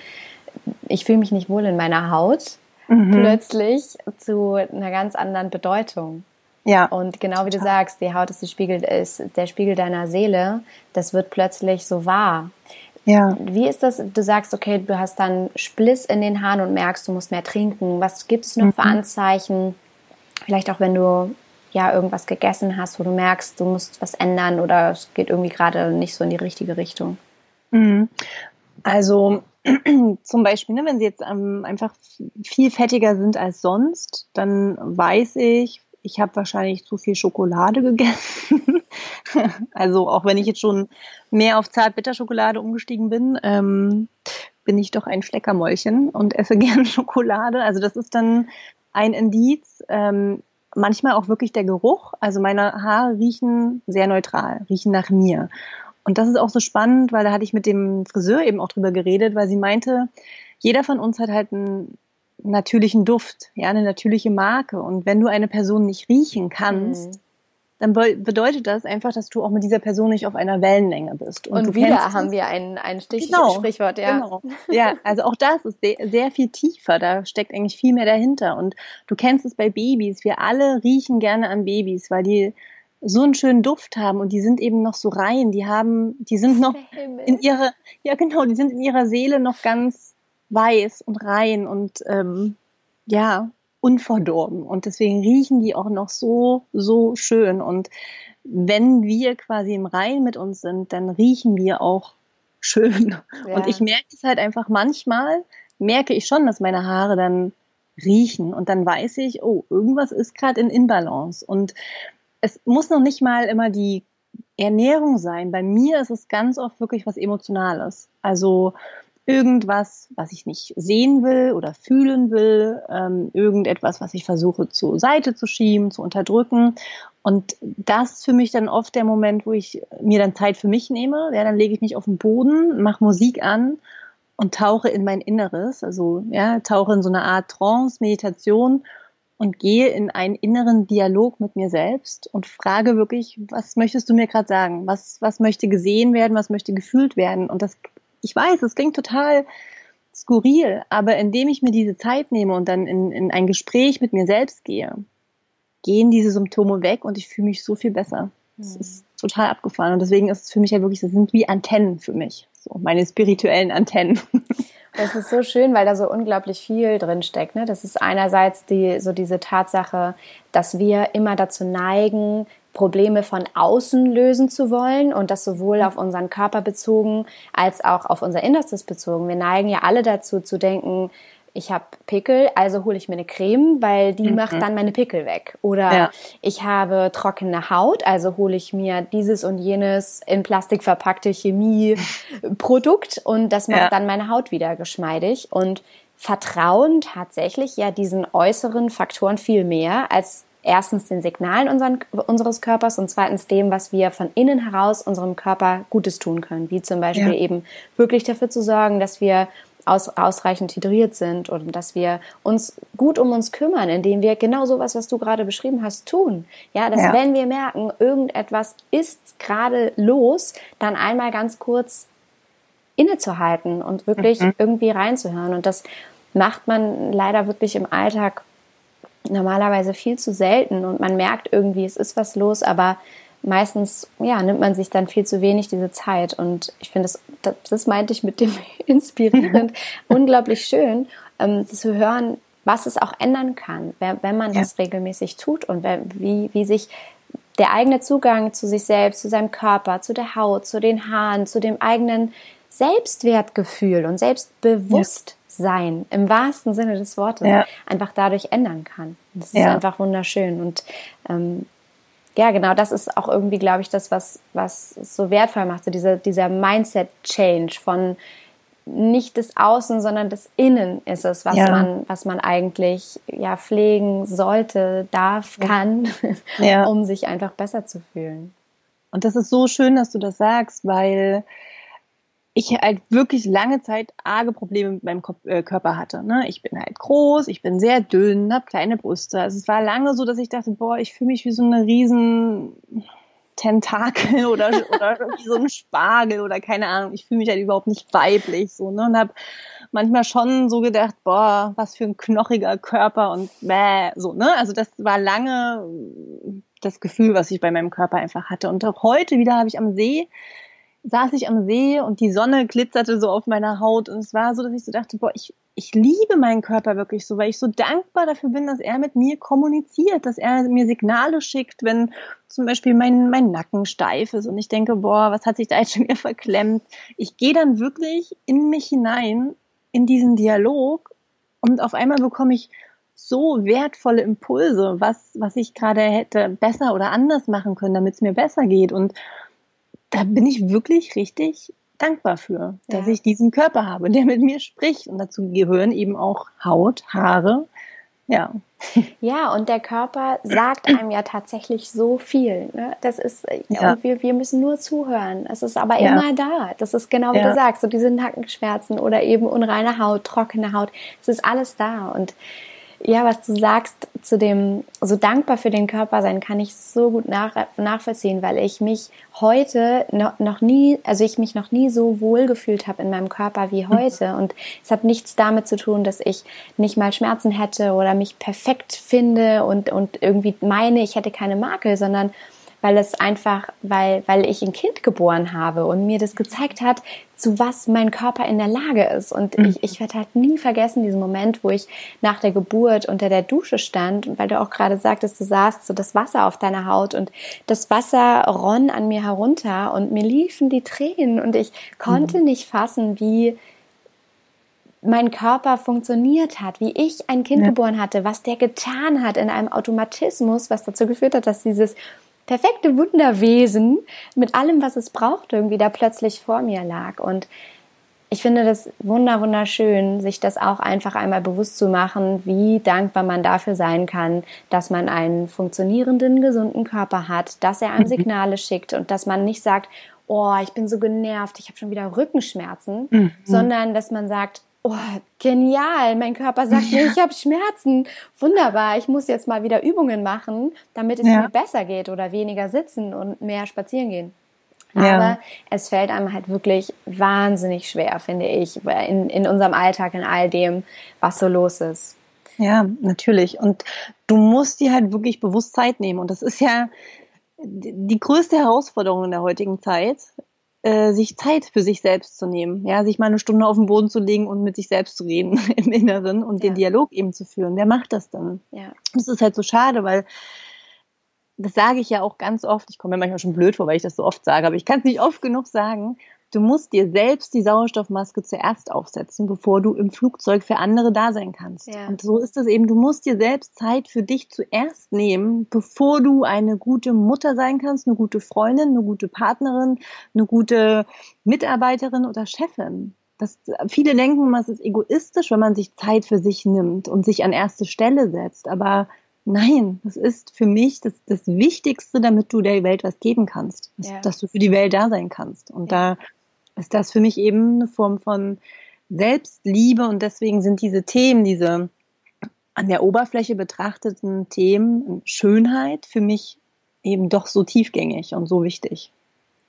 ich fühle mich nicht wohl in meiner Haut mhm. plötzlich zu einer ganz anderen Bedeutung. Ja. Und genau wie du sagst, die Haut ist, die Spiegel, ist der Spiegel deiner Seele. Das wird plötzlich so wahr. Ja. Wie ist das? Du sagst, okay, du hast dann Spliss in den Haaren und merkst, du musst mehr trinken. Was gibt es noch mhm. für Anzeichen? Vielleicht auch, wenn du ja irgendwas gegessen hast, wo du merkst, du musst was ändern oder es geht irgendwie gerade nicht so in die richtige Richtung. Mhm. Also zum Beispiel, ne, wenn sie jetzt ähm, einfach viel fettiger sind als sonst, dann weiß ich, ich habe wahrscheinlich zu viel Schokolade gegessen. also auch wenn ich jetzt schon mehr auf Zartbitterschokolade umgestiegen bin. Ähm, bin ich doch ein Schleckermäulchen und esse gerne Schokolade. Also das ist dann ein Indiz. Ähm, manchmal auch wirklich der Geruch. Also meine Haare riechen sehr neutral, riechen nach mir. Und das ist auch so spannend, weil da hatte ich mit dem Friseur eben auch drüber geredet, weil sie meinte, jeder von uns hat halt einen natürlichen Duft, ja, eine natürliche Marke. Und wenn du eine Person nicht riechen kannst, mhm dann bedeutet das einfach, dass du auch mit dieser Person nicht auf einer Wellenlänge bist. Und, und wieder haben wir ein, ein Stich genau, Sprichwort, ja. Genau. Ja, also auch das ist sehr, sehr viel tiefer, da steckt eigentlich viel mehr dahinter. Und du kennst es bei Babys, wir alle riechen gerne an Babys, weil die so einen schönen Duft haben und die sind eben noch so rein, die haben, die sind noch in ihrer, ja genau, die sind in ihrer Seele noch ganz weiß und rein und ähm, ja, unverdorben. Und deswegen riechen die auch noch so, so schön. Und wenn wir quasi im Rein mit uns sind, dann riechen wir auch schön. Ja. Und ich merke es halt einfach manchmal, merke ich schon, dass meine Haare dann riechen und dann weiß ich, oh, irgendwas ist gerade in Inbalance. Und es muss noch nicht mal immer die Ernährung sein. Bei mir ist es ganz oft wirklich was Emotionales. Also irgendwas, was ich nicht sehen will oder fühlen will, ähm, irgendetwas, was ich versuche zur Seite zu schieben, zu unterdrücken. Und das ist für mich dann oft der Moment, wo ich mir dann Zeit für mich nehme. Ja, dann lege ich mich auf den Boden, mache Musik an und tauche in mein Inneres, also ja, tauche in so eine Art Trance, Meditation und gehe in einen inneren Dialog mit mir selbst und frage wirklich, was möchtest du mir gerade sagen? Was, was möchte gesehen werden? Was möchte gefühlt werden? Und das ich weiß, es klingt total skurril, aber indem ich mir diese Zeit nehme und dann in, in ein Gespräch mit mir selbst gehe, gehen diese Symptome weg und ich fühle mich so viel besser. Das mhm. ist total abgefahren und deswegen ist es für mich ja wirklich, das sind wie Antennen für mich, so meine spirituellen Antennen. Das ist so schön, weil da so unglaublich viel drin steckt. Ne? Das ist einerseits die, so diese Tatsache, dass wir immer dazu neigen, Probleme von außen lösen zu wollen und das sowohl auf unseren Körper bezogen als auch auf unser Innerstes bezogen. Wir neigen ja alle dazu zu denken, ich habe Pickel, also hole ich mir eine Creme, weil die mhm. macht dann meine Pickel weg. Oder ja. ich habe trockene Haut, also hole ich mir dieses und jenes in Plastik verpackte Chemieprodukt und das macht ja. dann meine Haut wieder geschmeidig. Und vertrauen tatsächlich ja diesen äußeren Faktoren viel mehr als erstens den Signalen unseren, unseres Körpers und zweitens dem, was wir von innen heraus unserem Körper Gutes tun können, wie zum Beispiel ja. eben wirklich dafür zu sorgen, dass wir aus, ausreichend hydriert sind und dass wir uns gut um uns kümmern, indem wir genau sowas, was du gerade beschrieben hast, tun. Ja, dass ja. wenn wir merken, irgendetwas ist gerade los, dann einmal ganz kurz innezuhalten und wirklich mhm. irgendwie reinzuhören. Und das macht man leider wirklich im Alltag normalerweise viel zu selten und man merkt irgendwie, es ist was los, aber meistens ja, nimmt man sich dann viel zu wenig diese Zeit. Und ich finde, das, das meinte ich mit dem inspirierend, unglaublich schön, ähm, zu hören, was es auch ändern kann, wenn, wenn man ja. das regelmäßig tut und wie, wie sich der eigene Zugang zu sich selbst, zu seinem Körper, zu der Haut, zu den Haaren, zu dem eigenen Selbstwertgefühl und Selbstbewusstsein ja. im wahrsten Sinne des Wortes ja. einfach dadurch ändern kann. Das ist ja. einfach wunderschön. Und ähm, ja, genau, das ist auch irgendwie, glaube ich, das, was, was so wertvoll macht, so dieser, dieser Mindset-Change von nicht des Außen, sondern des Innen ist es, was ja. man, was man eigentlich ja pflegen sollte, darf, kann, um sich einfach besser zu fühlen. Und das ist so schön, dass du das sagst, weil ich halt wirklich lange Zeit arge Probleme mit meinem äh, Körper hatte. Ne? Ich bin halt groß, ich bin sehr dünn, habe kleine Brüste. Also es war lange so, dass ich dachte, boah, ich fühle mich wie so eine riesen Tentakel oder, oder wie so ein Spargel oder keine Ahnung. Ich fühle mich halt überhaupt nicht weiblich so ne? und habe manchmal schon so gedacht, boah, was für ein knochiger Körper und bäh, so ne. Also das war lange das Gefühl, was ich bei meinem Körper einfach hatte. Und auch heute wieder habe ich am See saß ich am See und die Sonne glitzerte so auf meiner Haut und es war so, dass ich so dachte, boah, ich, ich liebe meinen Körper wirklich so, weil ich so dankbar dafür bin, dass er mit mir kommuniziert, dass er mir Signale schickt, wenn zum Beispiel mein, mein Nacken steif ist und ich denke, boah, was hat sich da jetzt schon wieder verklemmt? Ich gehe dann wirklich in mich hinein, in diesen Dialog und auf einmal bekomme ich so wertvolle Impulse, was, was ich gerade hätte besser oder anders machen können, damit es mir besser geht und da bin ich wirklich richtig dankbar für, dass ja. ich diesen Körper habe, der mit mir spricht. Und dazu gehören eben auch Haut, Haare. Ja. Ja, und der Körper sagt einem ja tatsächlich so viel. Ne? Das ist, ja. und wir, wir müssen nur zuhören. Es ist aber ja. immer da. Das ist genau wie ja. du sagst, so diese Nackenschmerzen oder eben unreine Haut, trockene Haut. Es ist alles da. Und ja, was du sagst zu dem so dankbar für den Körper sein, kann ich so gut nach, nachvollziehen, weil ich mich heute noch, noch nie, also ich mich noch nie so wohl gefühlt habe in meinem Körper wie heute. Und es hat nichts damit zu tun, dass ich nicht mal Schmerzen hätte oder mich perfekt finde und, und irgendwie meine, ich hätte keine Makel, sondern weil es einfach, weil, weil ich ein Kind geboren habe und mir das gezeigt hat, zu was mein Körper in der Lage ist. Und mhm. ich, ich werde halt nie vergessen, diesen Moment, wo ich nach der Geburt unter der Dusche stand und weil du auch gerade sagtest, du saßt so das Wasser auf deiner Haut und das Wasser ronn an mir herunter und mir liefen die Tränen und ich konnte mhm. nicht fassen, wie mein Körper funktioniert hat, wie ich ein Kind ja. geboren hatte, was der getan hat in einem Automatismus, was dazu geführt hat, dass dieses perfekte Wunderwesen mit allem, was es braucht, irgendwie da plötzlich vor mir lag. Und ich finde das wunder wunderschön, sich das auch einfach einmal bewusst zu machen, wie dankbar man dafür sein kann, dass man einen funktionierenden, gesunden Körper hat, dass er einem mhm. Signale schickt und dass man nicht sagt, oh, ich bin so genervt, ich habe schon wieder Rückenschmerzen, mhm. sondern dass man sagt, oh, genial, mein Körper sagt mir, ich habe Schmerzen. Wunderbar, ich muss jetzt mal wieder Übungen machen, damit es ja. mir besser geht oder weniger sitzen und mehr spazieren gehen. Ja. Aber es fällt einem halt wirklich wahnsinnig schwer, finde ich, in, in unserem Alltag, in all dem, was so los ist. Ja, natürlich. Und du musst dir halt wirklich bewusst Zeit nehmen. Und das ist ja die größte Herausforderung in der heutigen Zeit, äh, sich Zeit für sich selbst zu nehmen, ja, sich mal eine Stunde auf den Boden zu legen und mit sich selbst zu reden im Inneren und ja. den Dialog eben zu führen. Wer macht das dann? Ja. Das ist halt so schade, weil das sage ich ja auch ganz oft. Ich komme mir manchmal schon blöd vor, weil ich das so oft sage, aber ich kann es nicht oft genug sagen. Du musst dir selbst die Sauerstoffmaske zuerst aufsetzen, bevor du im Flugzeug für andere da sein kannst. Ja. Und so ist es eben. Du musst dir selbst Zeit für dich zuerst nehmen, bevor du eine gute Mutter sein kannst, eine gute Freundin, eine gute Partnerin, eine gute Mitarbeiterin oder Chefin. Das, viele denken, es ist egoistisch, wenn man sich Zeit für sich nimmt und sich an erste Stelle setzt. Aber nein, das ist für mich das, das Wichtigste, damit du der Welt was geben kannst. Dass, ja. dass du für die Welt da sein kannst. Und ja. da ist das für mich eben eine Form von Selbstliebe und deswegen sind diese Themen, diese an der Oberfläche betrachteten Themen Schönheit für mich eben doch so tiefgängig und so wichtig.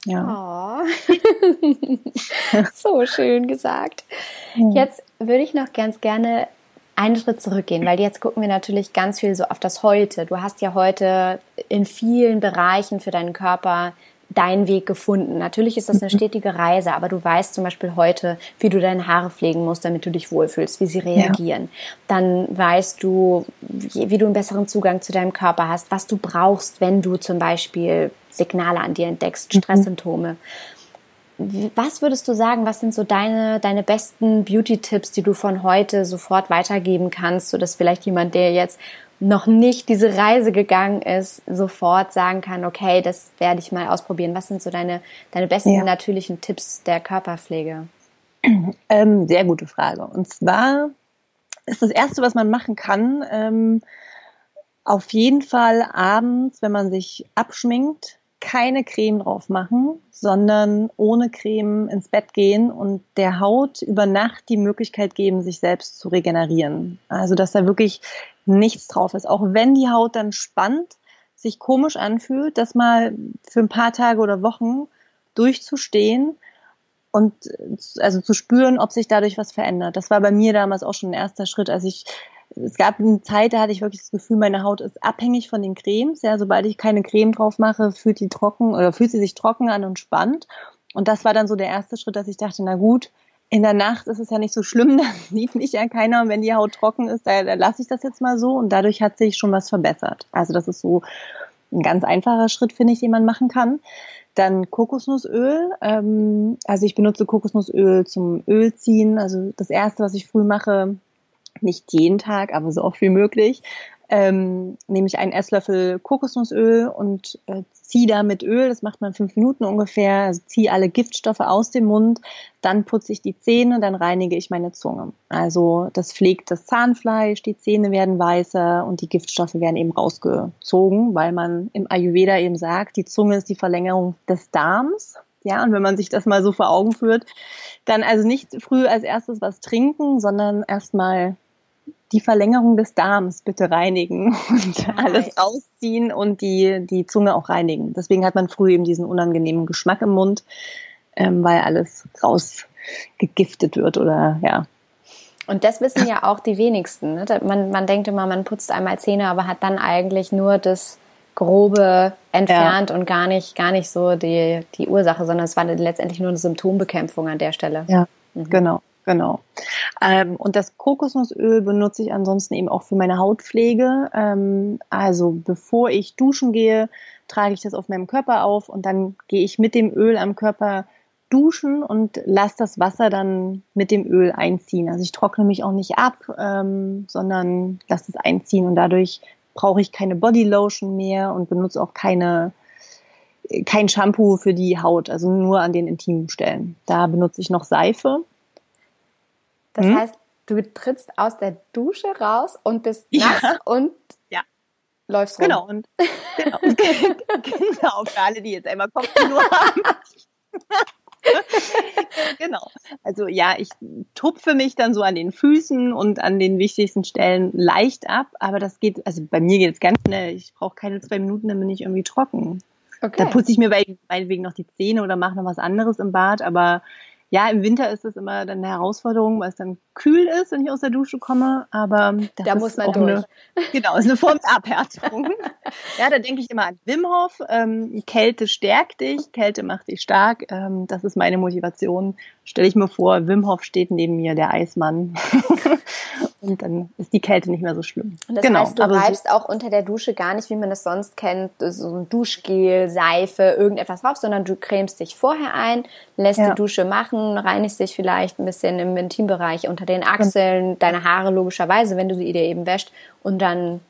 Ja. Oh. so schön gesagt. Jetzt würde ich noch ganz gerne einen Schritt zurückgehen, weil jetzt gucken wir natürlich ganz viel so auf das Heute. Du hast ja heute in vielen Bereichen für deinen Körper deinen Weg gefunden. Natürlich ist das eine mhm. stetige Reise, aber du weißt zum Beispiel heute, wie du deine Haare pflegen musst, damit du dich wohlfühlst, wie sie reagieren. Ja. Dann weißt du, wie, du einen besseren Zugang zu deinem Körper hast, was du brauchst, wenn du zum Beispiel Signale an dir entdeckst, mhm. Stresssymptome. Was würdest du sagen, was sind so deine, deine besten Beauty-Tipps, die du von heute sofort weitergeben kannst, sodass vielleicht jemand, der jetzt noch nicht diese Reise gegangen ist, sofort sagen kann, okay, das werde ich mal ausprobieren. Was sind so deine, deine besten ja. natürlichen Tipps der Körperpflege? Ähm, sehr gute Frage. Und zwar ist das Erste, was man machen kann, ähm, auf jeden Fall abends, wenn man sich abschminkt, keine Creme drauf machen, sondern ohne Creme ins Bett gehen und der Haut über Nacht die Möglichkeit geben, sich selbst zu regenerieren. Also, dass da wirklich nichts drauf ist. Auch wenn die Haut dann spannt, sich komisch anfühlt, das mal für ein paar Tage oder Wochen durchzustehen und also zu spüren, ob sich dadurch was verändert. Das war bei mir damals auch schon ein erster Schritt, als ich es gab eine Zeit, da hatte ich wirklich das Gefühl, meine Haut ist abhängig von den Cremes. Ja, sobald ich keine Creme drauf mache, fühlt die trocken oder fühlt sie sich trocken an und spannt. Und das war dann so der erste Schritt, dass ich dachte, na gut, in der Nacht ist es ja nicht so schlimm, da sieht mich ja keiner. Und wenn die Haut trocken ist, da, da lasse ich das jetzt mal so. Und dadurch hat sich schon was verbessert. Also das ist so ein ganz einfacher Schritt, finde ich, den man machen kann. Dann Kokosnussöl. Ähm, also ich benutze Kokosnussöl zum Ölziehen. Also das erste, was ich früh mache, nicht jeden Tag, aber so oft wie möglich, ähm, nehme ich einen Esslöffel Kokosnussöl und äh, ziehe da mit Öl, das macht man fünf Minuten ungefähr, also ziehe alle Giftstoffe aus dem Mund, dann putze ich die Zähne, dann reinige ich meine Zunge. Also das pflegt das Zahnfleisch, die Zähne werden weißer und die Giftstoffe werden eben rausgezogen, weil man im Ayurveda eben sagt, die Zunge ist die Verlängerung des Darms. Ja, und wenn man sich das mal so vor Augen führt, dann also nicht früh als erstes was trinken, sondern erstmal die Verlängerung des Darms bitte reinigen und alles rausziehen und die, die Zunge auch reinigen. Deswegen hat man früh eben diesen unangenehmen Geschmack im Mund, ähm, weil alles rausgegiftet wird oder ja. Und das wissen ja auch die wenigsten. Ne? Man, man denkt immer, man putzt einmal Zähne, aber hat dann eigentlich nur das Grobe entfernt ja. und gar nicht, gar nicht so die, die Ursache, sondern es war letztendlich nur eine Symptombekämpfung an der Stelle. Ja, mhm. genau. Genau. Ähm, und das Kokosnussöl benutze ich ansonsten eben auch für meine Hautpflege. Ähm, also bevor ich duschen gehe, trage ich das auf meinem Körper auf und dann gehe ich mit dem Öl am Körper duschen und lasse das Wasser dann mit dem Öl einziehen. Also ich trockne mich auch nicht ab, ähm, sondern lasse es einziehen und dadurch brauche ich keine Bodylotion mehr und benutze auch keine kein Shampoo für die Haut, also nur an den intimen Stellen. Da benutze ich noch Seife das hm? heißt, du trittst aus der Dusche raus und bist nass ja. und ja. läufst rum. Genau, und genau. genau, für alle, die jetzt einmal Kopfkino haben. genau. Also ja, ich tupfe mich dann so an den Füßen und an den wichtigsten Stellen leicht ab, aber das geht, also bei mir geht es ganz schnell. Ich brauche keine zwei Minuten, dann bin ich irgendwie trocken. Okay. Da putze ich mir meinetwegen noch die Zähne oder mache noch was anderes im Bad, aber ja, im Winter ist es immer dann eine Herausforderung, weil es dann kühl ist, wenn ich aus der Dusche komme. Aber das da muss man durch. Eine, genau, ist eine Form der Abhärtung. ja, da denke ich immer an Wim Hof. Ähm, Kälte stärkt dich, Kälte macht dich stark. Ähm, das ist meine Motivation. Stelle ich mir vor, Wim Hof steht neben mir, der Eismann. und dann ist die Kälte nicht mehr so schlimm. Und das genau, heißt, du reibst so auch unter der Dusche gar nicht, wie man es sonst kennt, so ein Duschgel, Seife, irgendetwas drauf, sondern du cremst dich vorher ein, lässt ja. die Dusche machen, reinigst dich vielleicht ein bisschen im Intimbereich unter den Achseln, deine Haare logischerweise, wenn du sie dir eben wäscht und dann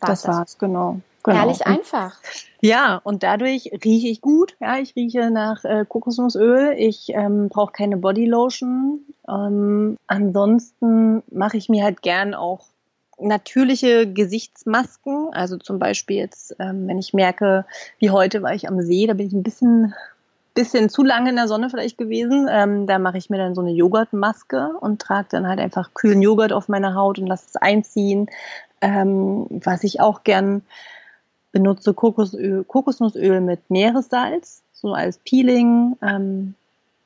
war's das. Das war's, genau. Genau. Herrlich einfach. Ja, und dadurch rieche ich gut. Ja, ich rieche nach äh, Kokosnussöl. Ich ähm, brauche keine Bodylotion. Ähm, ansonsten mache ich mir halt gern auch natürliche Gesichtsmasken. Also zum Beispiel jetzt, ähm, wenn ich merke, wie heute war ich am See, da bin ich ein bisschen bisschen zu lange in der Sonne vielleicht gewesen. Ähm, da mache ich mir dann so eine Joghurtmaske und trage dann halt einfach kühlen Joghurt auf meine Haut und lasse es einziehen. Ähm, was ich auch gern benutze Kokosöl, Kokosnussöl mit Meeressalz, so als Peeling. Ähm,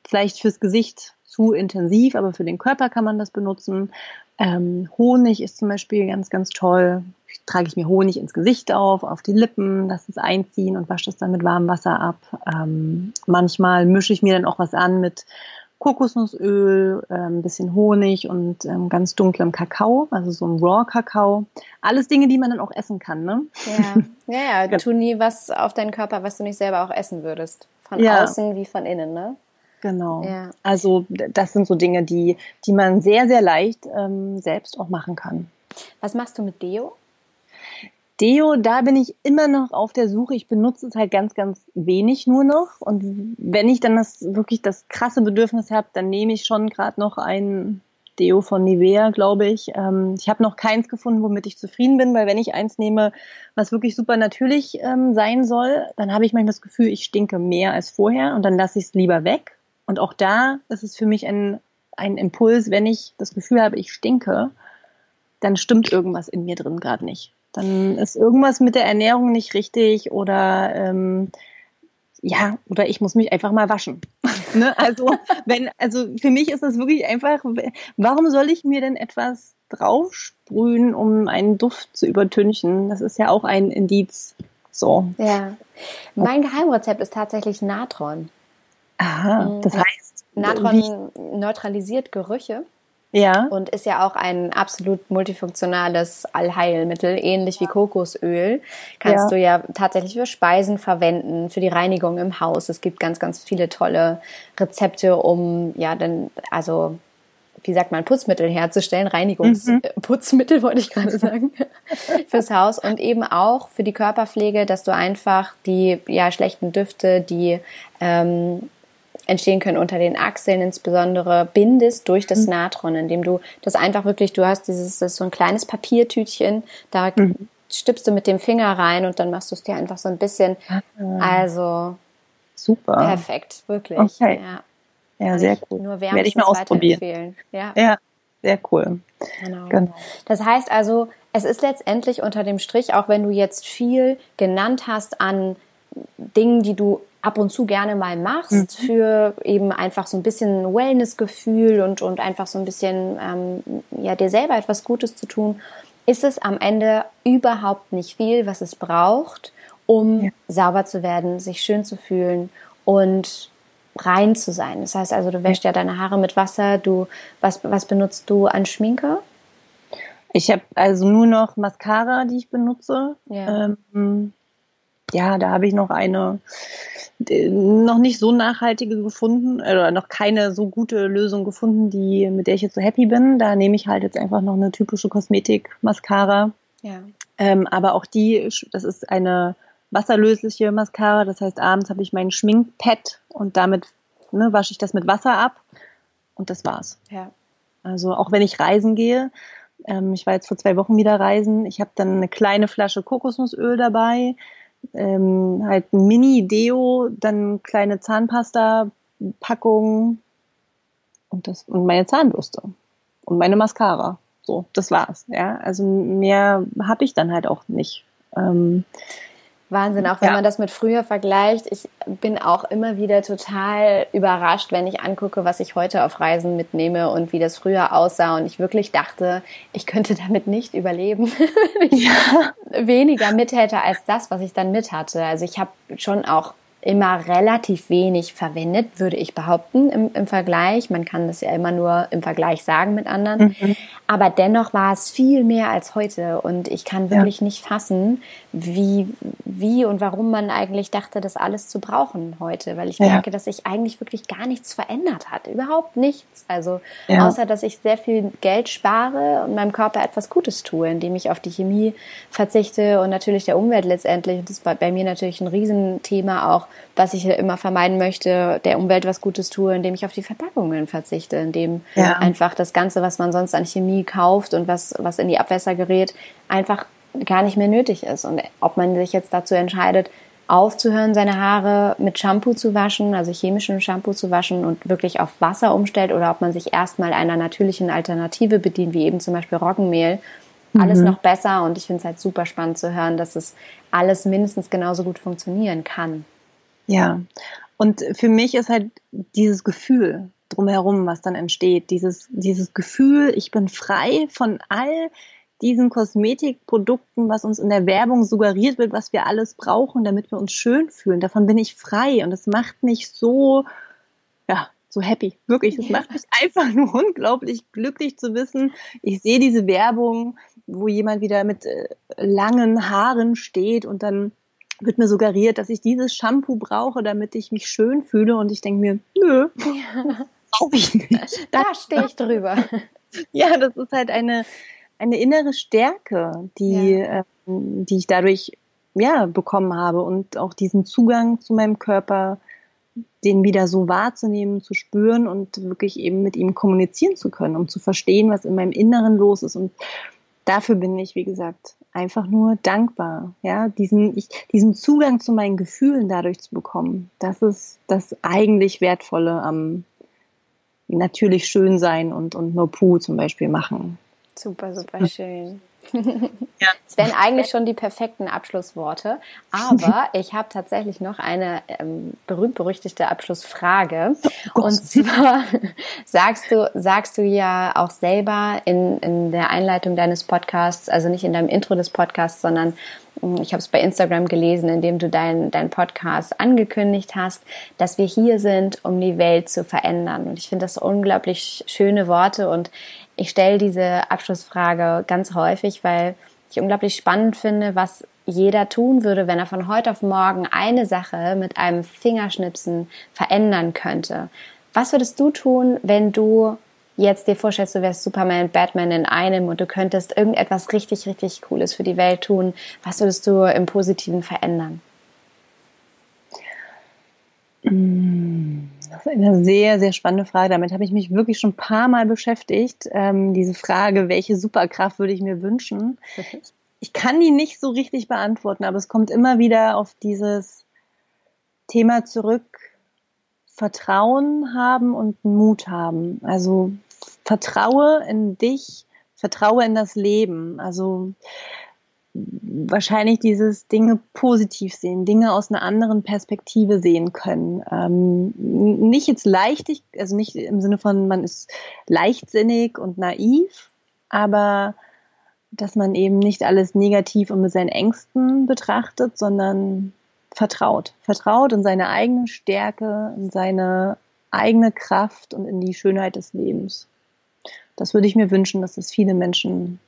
vielleicht fürs Gesicht zu intensiv, aber für den Körper kann man das benutzen. Ähm, Honig ist zum Beispiel ganz, ganz toll. Trage ich mir Honig ins Gesicht auf, auf die Lippen, lasse es einziehen und wasche das dann mit warmem Wasser ab. Ähm, manchmal mische ich mir dann auch was an mit Kokosnussöl, ein bisschen Honig und ähm, ganz dunklem Kakao, also so ein Raw-Kakao. Alles Dinge, die man dann auch essen kann, ne? Ja, ja, ja. tu nie was auf deinen Körper, was du nicht selber auch essen würdest. Von ja. außen wie von innen, ne? Genau. Ja. Also das sind so Dinge, die, die man sehr, sehr leicht ähm, selbst auch machen kann. Was machst du mit Deo? Deo, da bin ich immer noch auf der Suche. Ich benutze es halt ganz, ganz wenig nur noch. Und wenn ich dann das wirklich das krasse Bedürfnis habe, dann nehme ich schon gerade noch ein Deo von Nivea, glaube ich. Ähm, ich habe noch keins gefunden, womit ich zufrieden bin, weil wenn ich eins nehme, was wirklich super natürlich ähm, sein soll, dann habe ich manchmal das Gefühl, ich stinke mehr als vorher und dann lasse ich es lieber weg. Und auch da ist es für mich ein, ein Impuls, wenn ich das Gefühl habe, ich stinke, dann stimmt irgendwas in mir drin gerade nicht dann ist irgendwas mit der Ernährung nicht richtig oder ähm, ja, oder ich muss mich einfach mal waschen. ne? Also, wenn, also für mich ist das wirklich einfach, warum soll ich mir denn etwas draufsprühen, um einen Duft zu übertünchen? Das ist ja auch ein Indiz. So. Ja. Mein Geheimrezept ist tatsächlich Natron. Aha, das heißt. Natron neutralisiert Gerüche. Ja. Und ist ja auch ein absolut multifunktionales Allheilmittel, ähnlich wie Kokosöl. Kannst ja. du ja tatsächlich für Speisen verwenden, für die Reinigung im Haus. Es gibt ganz, ganz viele tolle Rezepte, um ja dann, also wie sagt man, Putzmittel herzustellen, Reinigungsputzmittel mhm. wollte ich gerade sagen, fürs Haus und eben auch für die Körperpflege, dass du einfach die ja schlechten Düfte, die ähm, entstehen können unter den Achseln insbesondere, bindest durch das mhm. Natron, indem du das einfach wirklich, du hast dieses, das so ein kleines Papiertütchen, da mhm. stippst du mit dem Finger rein und dann machst du es dir einfach so ein bisschen, ah. also super. Perfekt, wirklich. Okay. Ja. Ja, sehr cool. Nur Werde ich mal ausprobieren. Ja. ja, sehr cool. Genau. genau. Das heißt also, es ist letztendlich unter dem Strich, auch wenn du jetzt viel genannt hast an Dingen, die du ab und zu gerne mal machst, mhm. für eben einfach so ein bisschen Wellness-Gefühl und, und einfach so ein bisschen ähm, ja, dir selber etwas Gutes zu tun, ist es am Ende überhaupt nicht viel, was es braucht, um ja. sauber zu werden, sich schön zu fühlen und rein zu sein. Das heißt also, du wäschst ja deine Haare mit Wasser. Du, was, was benutzt du an Schminke? Ich habe also nur noch Mascara, die ich benutze. Ja, ähm, ja da habe ich noch eine noch nicht so nachhaltige gefunden oder noch keine so gute Lösung gefunden, die mit der ich jetzt so happy bin. Da nehme ich halt jetzt einfach noch eine typische Kosmetik-Mascara. Ja. Ähm, aber auch die, das ist eine wasserlösliche Mascara. Das heißt, abends habe ich mein Schminkpad und damit ne, wasche ich das mit Wasser ab und das war's. Ja. Also auch wenn ich reisen gehe, ähm, ich war jetzt vor zwei Wochen wieder reisen, ich habe dann eine kleine Flasche Kokosnussöl dabei, ähm, halt Mini-Deo, dann kleine Zahnpasta-Packung und das und meine Zahnbürste und meine Mascara. So, das war's. Ja, also mehr habe ich dann halt auch nicht. Ähm, Wahnsinn, auch wenn ja. man das mit früher vergleicht. Ich bin auch immer wieder total überrascht, wenn ich angucke, was ich heute auf Reisen mitnehme und wie das früher aussah. Und ich wirklich dachte, ich könnte damit nicht überleben, wenn ich ja. weniger mit hätte als das, was ich dann mit hatte. Also ich habe schon auch immer relativ wenig verwendet, würde ich behaupten, im, im Vergleich. Man kann das ja immer nur im Vergleich sagen mit anderen. Mhm. Aber dennoch war es viel mehr als heute. Und ich kann wirklich ja. nicht fassen, wie, wie und warum man eigentlich dachte, das alles zu brauchen heute. Weil ich ja. merke, dass sich eigentlich wirklich gar nichts verändert hat. Überhaupt nichts. Also, ja. außer, dass ich sehr viel Geld spare und meinem Körper etwas Gutes tue, indem ich auf die Chemie verzichte und natürlich der Umwelt letztendlich. Das ist bei, bei mir natürlich ein Riesenthema auch, was ich immer vermeiden möchte, der Umwelt was Gutes tue, indem ich auf die Verpackungen verzichte, indem ja. einfach das Ganze, was man sonst an Chemie kauft und was, was in die Abwässer gerät, einfach gar nicht mehr nötig ist. Und ob man sich jetzt dazu entscheidet, aufzuhören, seine Haare mit Shampoo zu waschen, also chemischem Shampoo zu waschen und wirklich auf Wasser umstellt oder ob man sich erstmal einer natürlichen Alternative bedient, wie eben zum Beispiel Roggenmehl. Alles mhm. noch besser und ich finde es halt super spannend zu hören, dass es alles mindestens genauso gut funktionieren kann. Ja, und für mich ist halt dieses Gefühl drumherum, was dann entsteht, dieses, dieses Gefühl, ich bin frei von all diesen Kosmetikprodukten, was uns in der Werbung suggeriert wird, was wir alles brauchen, damit wir uns schön fühlen. Davon bin ich frei und das macht mich so, ja, so happy. Wirklich, es macht mich einfach nur unglaublich glücklich zu wissen. Ich sehe diese Werbung, wo jemand wieder mit äh, langen Haaren steht und dann wird mir suggeriert, dass ich dieses Shampoo brauche, damit ich mich schön fühle und ich denke mir, nö, ja. brauche ich nicht. Da stehe ich drüber. Ja, das ist halt eine, eine innere Stärke, die, ja. ähm, die ich dadurch ja, bekommen habe und auch diesen Zugang zu meinem Körper, den wieder so wahrzunehmen, zu spüren und wirklich eben mit ihm kommunizieren zu können, um zu verstehen, was in meinem Inneren los ist. Und dafür bin ich, wie gesagt, einfach nur dankbar, ja, diesen, ich, diesen Zugang zu meinen Gefühlen dadurch zu bekommen. Das ist das eigentlich Wertvolle am natürlich schön sein und, und nur Puh zum Beispiel machen. Super, super schön. Ja. Das wären eigentlich schon die perfekten Abschlussworte. Aber ich habe tatsächlich noch eine ähm, berühmt-berüchtigte Abschlussfrage. Oh und zwar sagst du, sagst du ja auch selber in, in der Einleitung deines Podcasts, also nicht in deinem Intro des Podcasts, sondern hm, ich habe es bei Instagram gelesen, in dem du deinen dein Podcast angekündigt hast, dass wir hier sind, um die Welt zu verändern. Und ich finde das unglaublich schöne Worte und ich stelle diese Abschlussfrage ganz häufig, weil ich unglaublich spannend finde, was jeder tun würde, wenn er von heute auf morgen eine Sache mit einem Fingerschnipsen verändern könnte. Was würdest du tun, wenn du jetzt dir vorstellst, du wärst Superman, Batman in einem und du könntest irgendetwas richtig, richtig Cooles für die Welt tun, was würdest du im Positiven verändern? Mm, das ist eine sehr, sehr spannende Frage. Damit habe ich mich wirklich schon ein paar Mal beschäftigt. Ähm, diese Frage, welche Superkraft würde ich mir wünschen? Ich kann die nicht so richtig beantworten, aber es kommt immer wieder auf dieses Thema zurück, Vertrauen haben und Mut haben. Also vertraue in dich, vertraue in das Leben. Also wahrscheinlich dieses Dinge positiv sehen, Dinge aus einer anderen Perspektive sehen können. Ähm, nicht jetzt leichtig, also nicht im Sinne von, man ist leichtsinnig und naiv, aber dass man eben nicht alles negativ und mit seinen Ängsten betrachtet, sondern vertraut. Vertraut in seine eigene Stärke, in seine eigene Kraft und in die Schönheit des Lebens. Das würde ich mir wünschen, dass das viele Menschen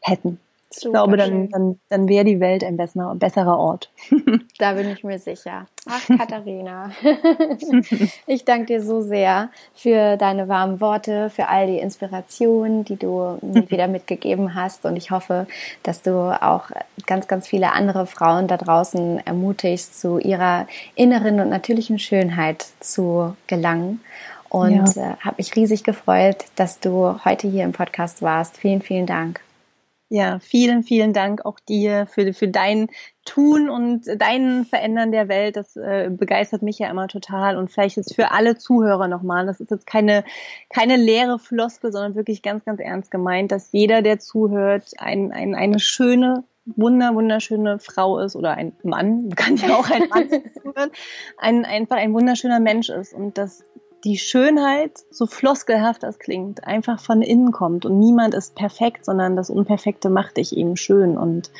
hätten. Super ich glaube, dann, dann, dann wäre die Welt ein besserer, besserer Ort. Da bin ich mir sicher. Ach, Katharina. Ich danke dir so sehr für deine warmen Worte, für all die Inspirationen, die du mir wieder mitgegeben hast. Und ich hoffe, dass du auch ganz, ganz viele andere Frauen da draußen ermutigst, zu ihrer inneren und natürlichen Schönheit zu gelangen. Und ja. äh, habe mich riesig gefreut, dass du heute hier im Podcast warst. Vielen, vielen Dank. Ja, vielen, vielen Dank auch dir für, für dein Tun und dein Verändern der Welt. Das äh, begeistert mich ja immer total. Und vielleicht ist für alle Zuhörer nochmal, das ist jetzt keine, keine leere Floskel, sondern wirklich ganz, ganz ernst gemeint, dass jeder, der zuhört, ein, ein, eine schöne, wunder, wunderschöne Frau ist oder ein Mann, kann ja auch ein Mann zuhören, ein, einfach ein wunderschöner Mensch ist und dass die Schönheit, so floskelhaft das klingt, einfach von innen kommt und niemand ist perfekt, sondern das Unperfekte macht dich eben schön. Und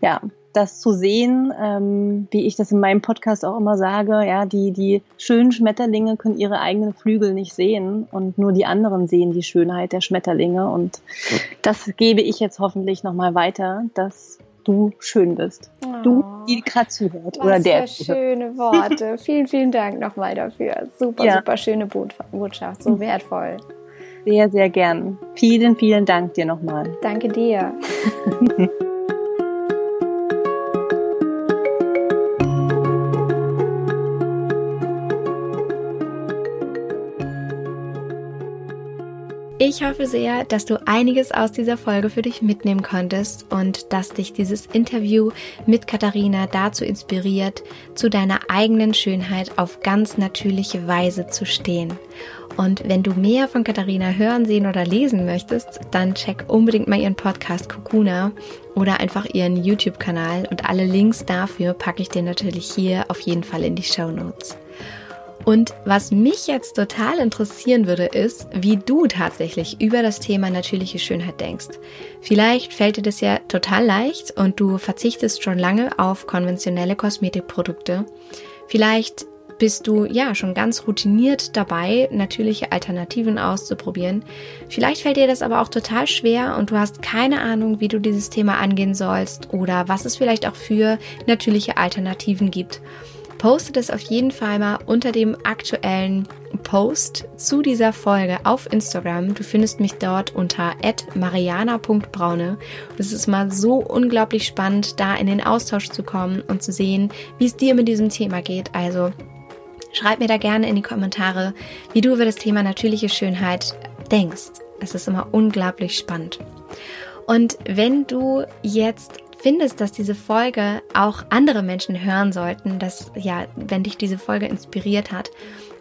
ja, das zu sehen, ähm, wie ich das in meinem Podcast auch immer sage, ja, die, die schönen Schmetterlinge können ihre eigenen Flügel nicht sehen und nur die anderen sehen die Schönheit der Schmetterlinge. Und das gebe ich jetzt hoffentlich nochmal weiter, dass du schön bist. Oh, du, die gerade zuhört. oder der. Für schöne Worte. vielen, vielen Dank nochmal dafür. Super, ja. super schöne Botschaft. So wertvoll. Sehr, sehr gern. Vielen, vielen Dank dir nochmal. Danke dir. Ich hoffe sehr, dass du einiges aus dieser Folge für dich mitnehmen konntest und dass dich dieses Interview mit Katharina dazu inspiriert, zu deiner eigenen Schönheit auf ganz natürliche Weise zu stehen. Und wenn du mehr von Katharina hören, sehen oder lesen möchtest, dann check unbedingt mal ihren Podcast Kokuna oder einfach ihren YouTube-Kanal und alle Links dafür packe ich dir natürlich hier auf jeden Fall in die Show Notes. Und was mich jetzt total interessieren würde, ist, wie du tatsächlich über das Thema natürliche Schönheit denkst. Vielleicht fällt dir das ja total leicht und du verzichtest schon lange auf konventionelle Kosmetikprodukte. Vielleicht bist du ja schon ganz routiniert dabei, natürliche Alternativen auszuprobieren. Vielleicht fällt dir das aber auch total schwer und du hast keine Ahnung, wie du dieses Thema angehen sollst oder was es vielleicht auch für natürliche Alternativen gibt poste das auf jeden Fall mal unter dem aktuellen Post zu dieser Folge auf Instagram. Du findest mich dort unter mariana.braune. Es ist mal so unglaublich spannend, da in den Austausch zu kommen und zu sehen, wie es dir mit diesem Thema geht. Also schreib mir da gerne in die Kommentare, wie du über das Thema natürliche Schönheit denkst. Es ist immer unglaublich spannend. Und wenn du jetzt findest, dass diese Folge auch andere Menschen hören sollten, dass ja, wenn dich diese Folge inspiriert hat,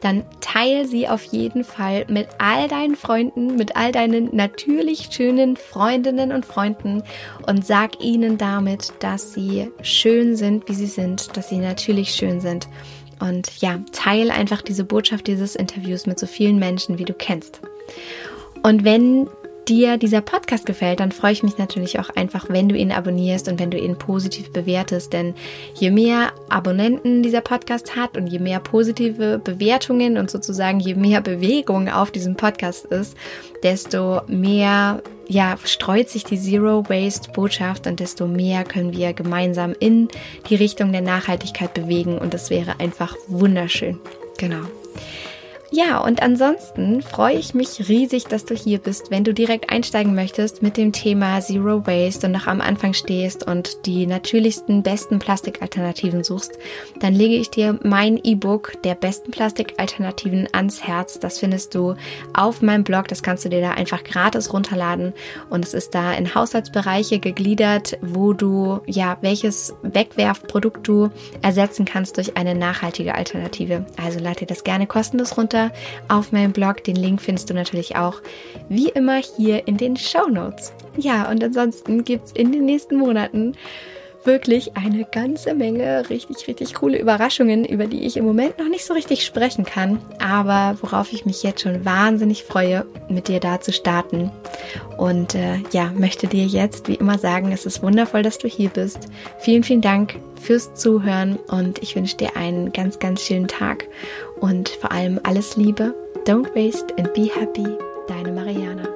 dann teile sie auf jeden Fall mit all deinen Freunden, mit all deinen natürlich schönen Freundinnen und Freunden und sag ihnen damit, dass sie schön sind, wie sie sind, dass sie natürlich schön sind. Und ja, teile einfach diese Botschaft dieses Interviews mit so vielen Menschen, wie du kennst. Und wenn dir dieser Podcast gefällt, dann freue ich mich natürlich auch einfach, wenn du ihn abonnierst und wenn du ihn positiv bewertest. Denn je mehr Abonnenten dieser Podcast hat und je mehr positive Bewertungen und sozusagen je mehr Bewegung auf diesem Podcast ist, desto mehr ja, streut sich die Zero Waste Botschaft und desto mehr können wir gemeinsam in die Richtung der Nachhaltigkeit bewegen und das wäre einfach wunderschön. Genau. Ja, und ansonsten freue ich mich riesig, dass du hier bist. Wenn du direkt einsteigen möchtest mit dem Thema Zero Waste und noch am Anfang stehst und die natürlichsten, besten Plastikalternativen suchst, dann lege ich dir mein E-Book der besten Plastikalternativen ans Herz. Das findest du auf meinem Blog. Das kannst du dir da einfach gratis runterladen. Und es ist da in Haushaltsbereiche gegliedert, wo du, ja, welches Wegwerfprodukt du ersetzen kannst durch eine nachhaltige Alternative. Also lade dir das gerne kostenlos runter auf meinem Blog. Den Link findest du natürlich auch wie immer hier in den Show Notes. Ja, und ansonsten gibt es in den nächsten Monaten wirklich eine ganze Menge richtig, richtig coole Überraschungen, über die ich im Moment noch nicht so richtig sprechen kann, aber worauf ich mich jetzt schon wahnsinnig freue, mit dir da zu starten. Und äh, ja, möchte dir jetzt wie immer sagen, es ist wundervoll, dass du hier bist. Vielen, vielen Dank fürs Zuhören und ich wünsche dir einen ganz, ganz schönen Tag und vor allem alles Liebe. Don't waste and be happy. Deine Mariana.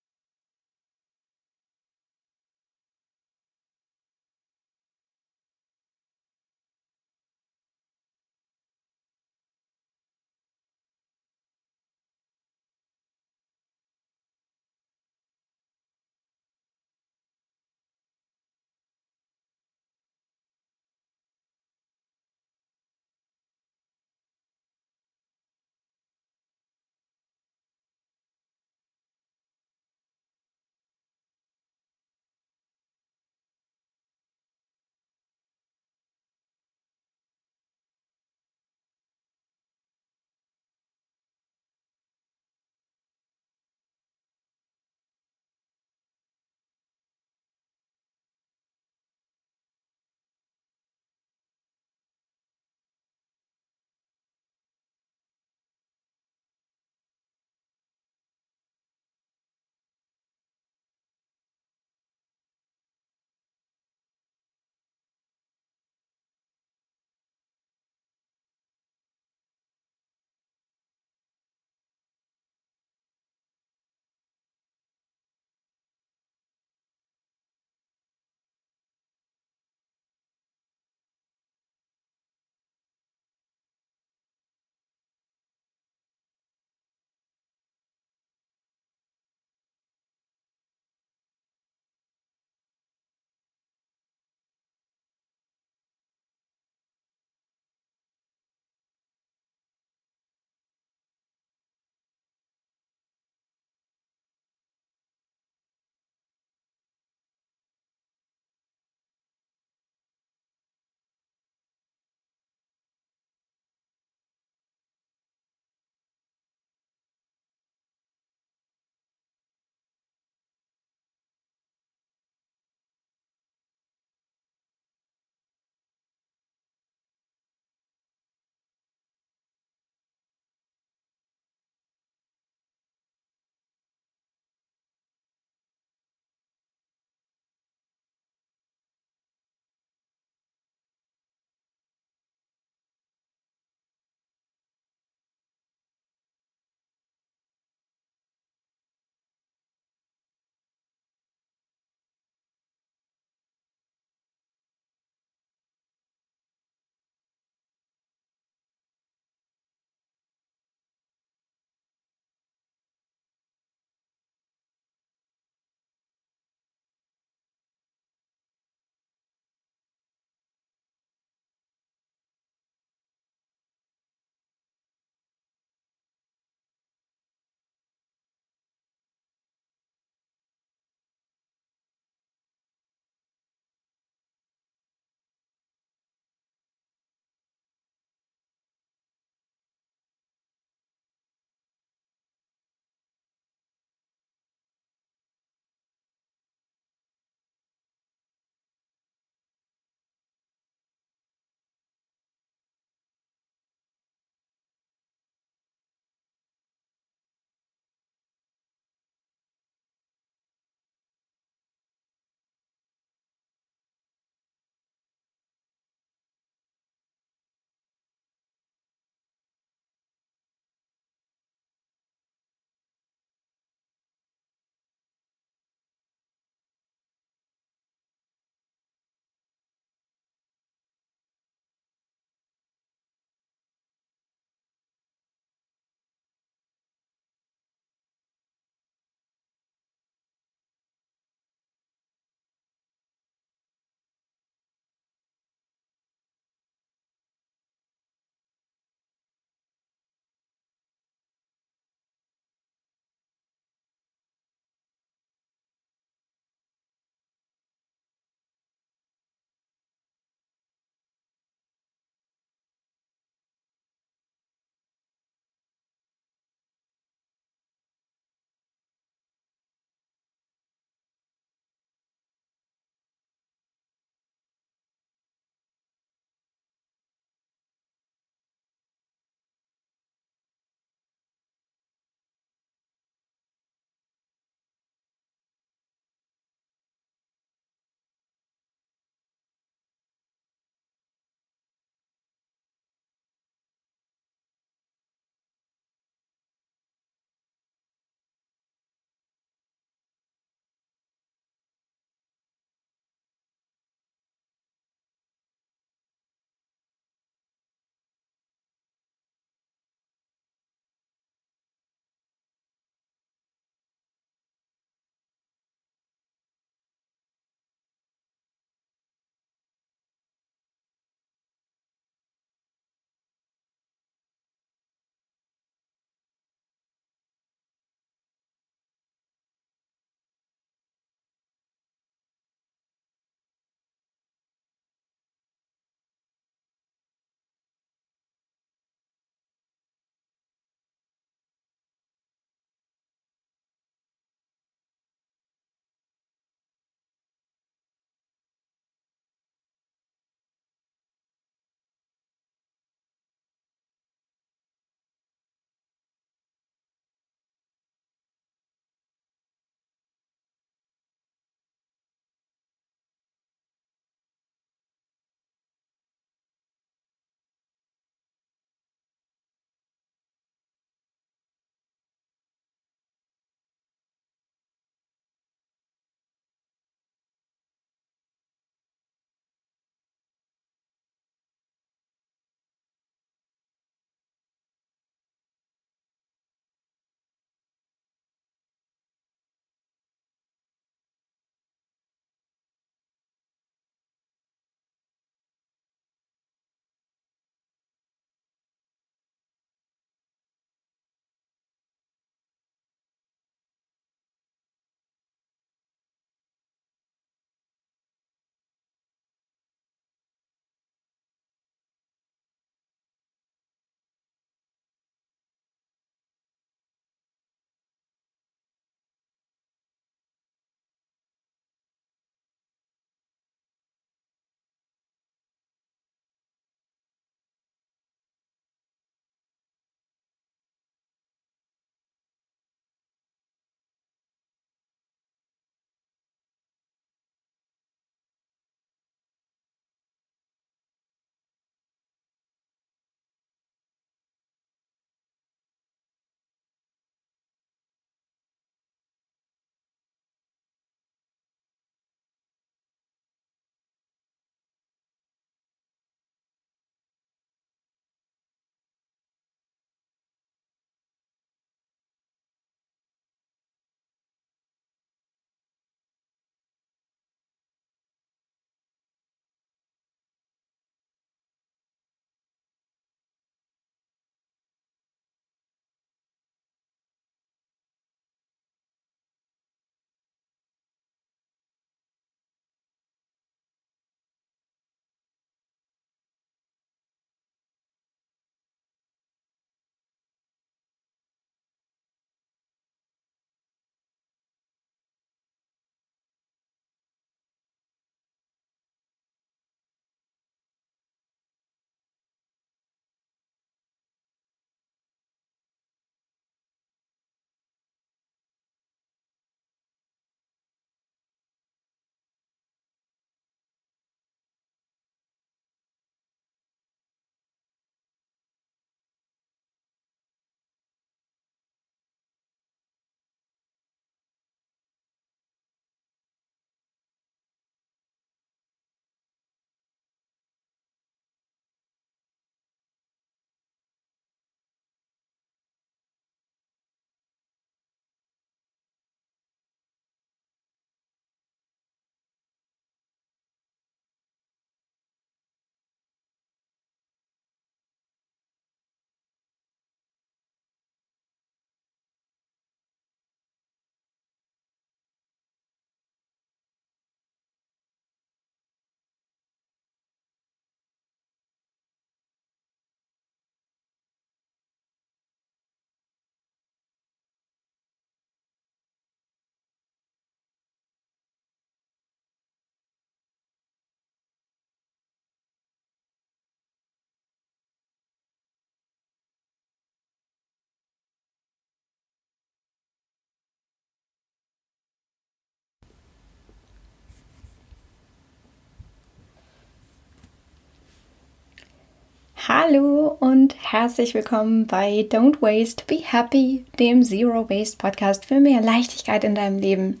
Hallo und herzlich willkommen bei Don't Waste, Be Happy, dem Zero Waste Podcast für mehr Leichtigkeit in deinem Leben.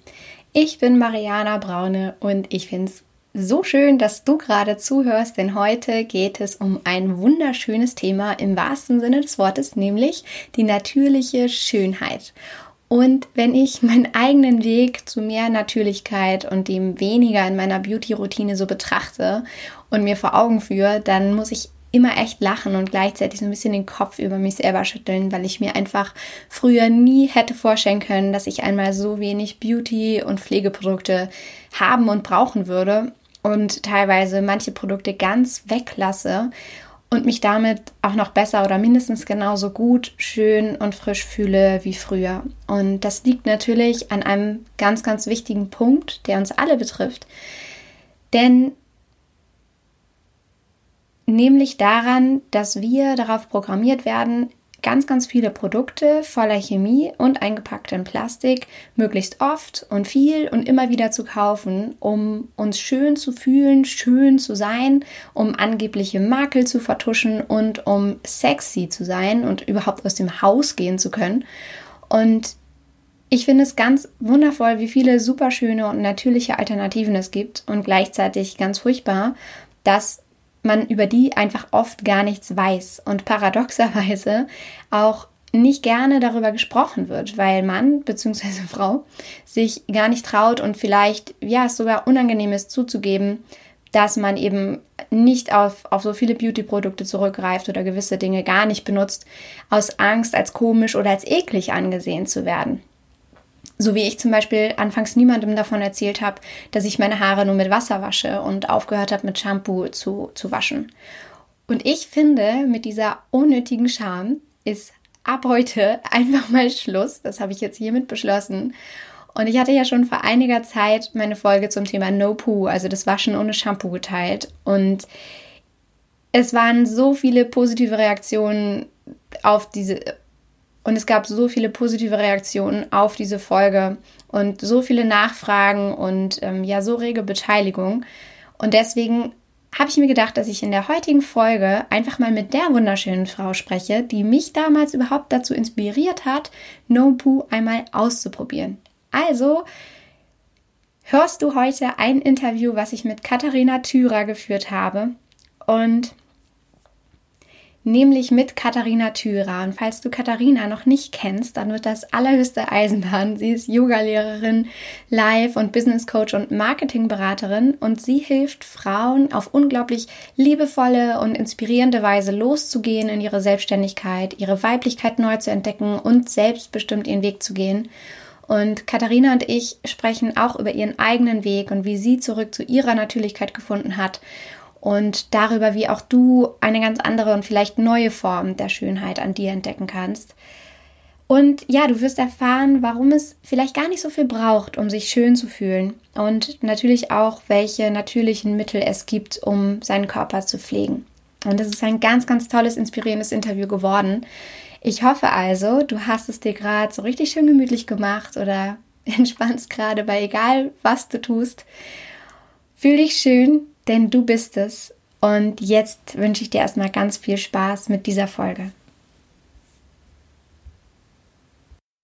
Ich bin Mariana Braune und ich finde es so schön, dass du gerade zuhörst, denn heute geht es um ein wunderschönes Thema im wahrsten Sinne des Wortes, nämlich die natürliche Schönheit. Und wenn ich meinen eigenen Weg zu mehr Natürlichkeit und dem weniger in meiner Beauty-Routine so betrachte und mir vor Augen führe, dann muss ich immer echt lachen und gleichzeitig so ein bisschen den Kopf über mich selber schütteln, weil ich mir einfach früher nie hätte vorstellen können, dass ich einmal so wenig Beauty- und Pflegeprodukte haben und brauchen würde und teilweise manche Produkte ganz weglasse und mich damit auch noch besser oder mindestens genauso gut, schön und frisch fühle wie früher. Und das liegt natürlich an einem ganz, ganz wichtigen Punkt, der uns alle betrifft. Denn nämlich daran, dass wir darauf programmiert werden, ganz, ganz viele Produkte voller Chemie und eingepackt in Plastik möglichst oft und viel und immer wieder zu kaufen, um uns schön zu fühlen, schön zu sein, um angebliche Makel zu vertuschen und um sexy zu sein und überhaupt aus dem Haus gehen zu können. Und ich finde es ganz wundervoll, wie viele super schöne und natürliche Alternativen es gibt und gleichzeitig ganz furchtbar, dass man über die einfach oft gar nichts weiß und paradoxerweise auch nicht gerne darüber gesprochen wird, weil Mann bzw. Frau sich gar nicht traut und vielleicht ja sogar unangenehm ist zuzugeben, dass man eben nicht auf, auf so viele Beauty-Produkte zurückgreift oder gewisse Dinge gar nicht benutzt, aus Angst als komisch oder als eklig angesehen zu werden. So wie ich zum Beispiel anfangs niemandem davon erzählt habe, dass ich meine Haare nur mit Wasser wasche und aufgehört habe, mit Shampoo zu, zu waschen. Und ich finde, mit dieser unnötigen Scham ist ab heute einfach mal Schluss. Das habe ich jetzt hiermit beschlossen. Und ich hatte ja schon vor einiger Zeit meine Folge zum Thema No Poo, also das Waschen ohne Shampoo geteilt. Und es waren so viele positive Reaktionen auf diese und es gab so viele positive Reaktionen auf diese Folge und so viele Nachfragen und ähm, ja, so rege Beteiligung. Und deswegen habe ich mir gedacht, dass ich in der heutigen Folge einfach mal mit der wunderschönen Frau spreche, die mich damals überhaupt dazu inspiriert hat, No Poo einmal auszuprobieren. Also hörst du heute ein Interview, was ich mit Katharina Thürer geführt habe. Und nämlich mit Katharina Thürer. Und falls du Katharina noch nicht kennst, dann wird das allerhöchste Eisenbahn. Sie ist Yogalehrerin, Life- und Business Coach und Marketingberaterin und sie hilft Frauen auf unglaublich liebevolle und inspirierende Weise loszugehen in ihre Selbstständigkeit, ihre Weiblichkeit neu zu entdecken und selbstbestimmt ihren Weg zu gehen. Und Katharina und ich sprechen auch über ihren eigenen Weg und wie sie zurück zu ihrer Natürlichkeit gefunden hat und darüber, wie auch du eine ganz andere und vielleicht neue Form der Schönheit an dir entdecken kannst. Und ja, du wirst erfahren, warum es vielleicht gar nicht so viel braucht, um sich schön zu fühlen. Und natürlich auch, welche natürlichen Mittel es gibt, um seinen Körper zu pflegen. Und es ist ein ganz, ganz tolles, inspirierendes Interview geworden. Ich hoffe also, du hast es dir gerade so richtig schön gemütlich gemacht oder entspannst gerade bei egal, was du tust. Fühl dich schön, denn du bist es. Und jetzt wünsche ich dir erstmal ganz viel Spaß mit dieser Folge.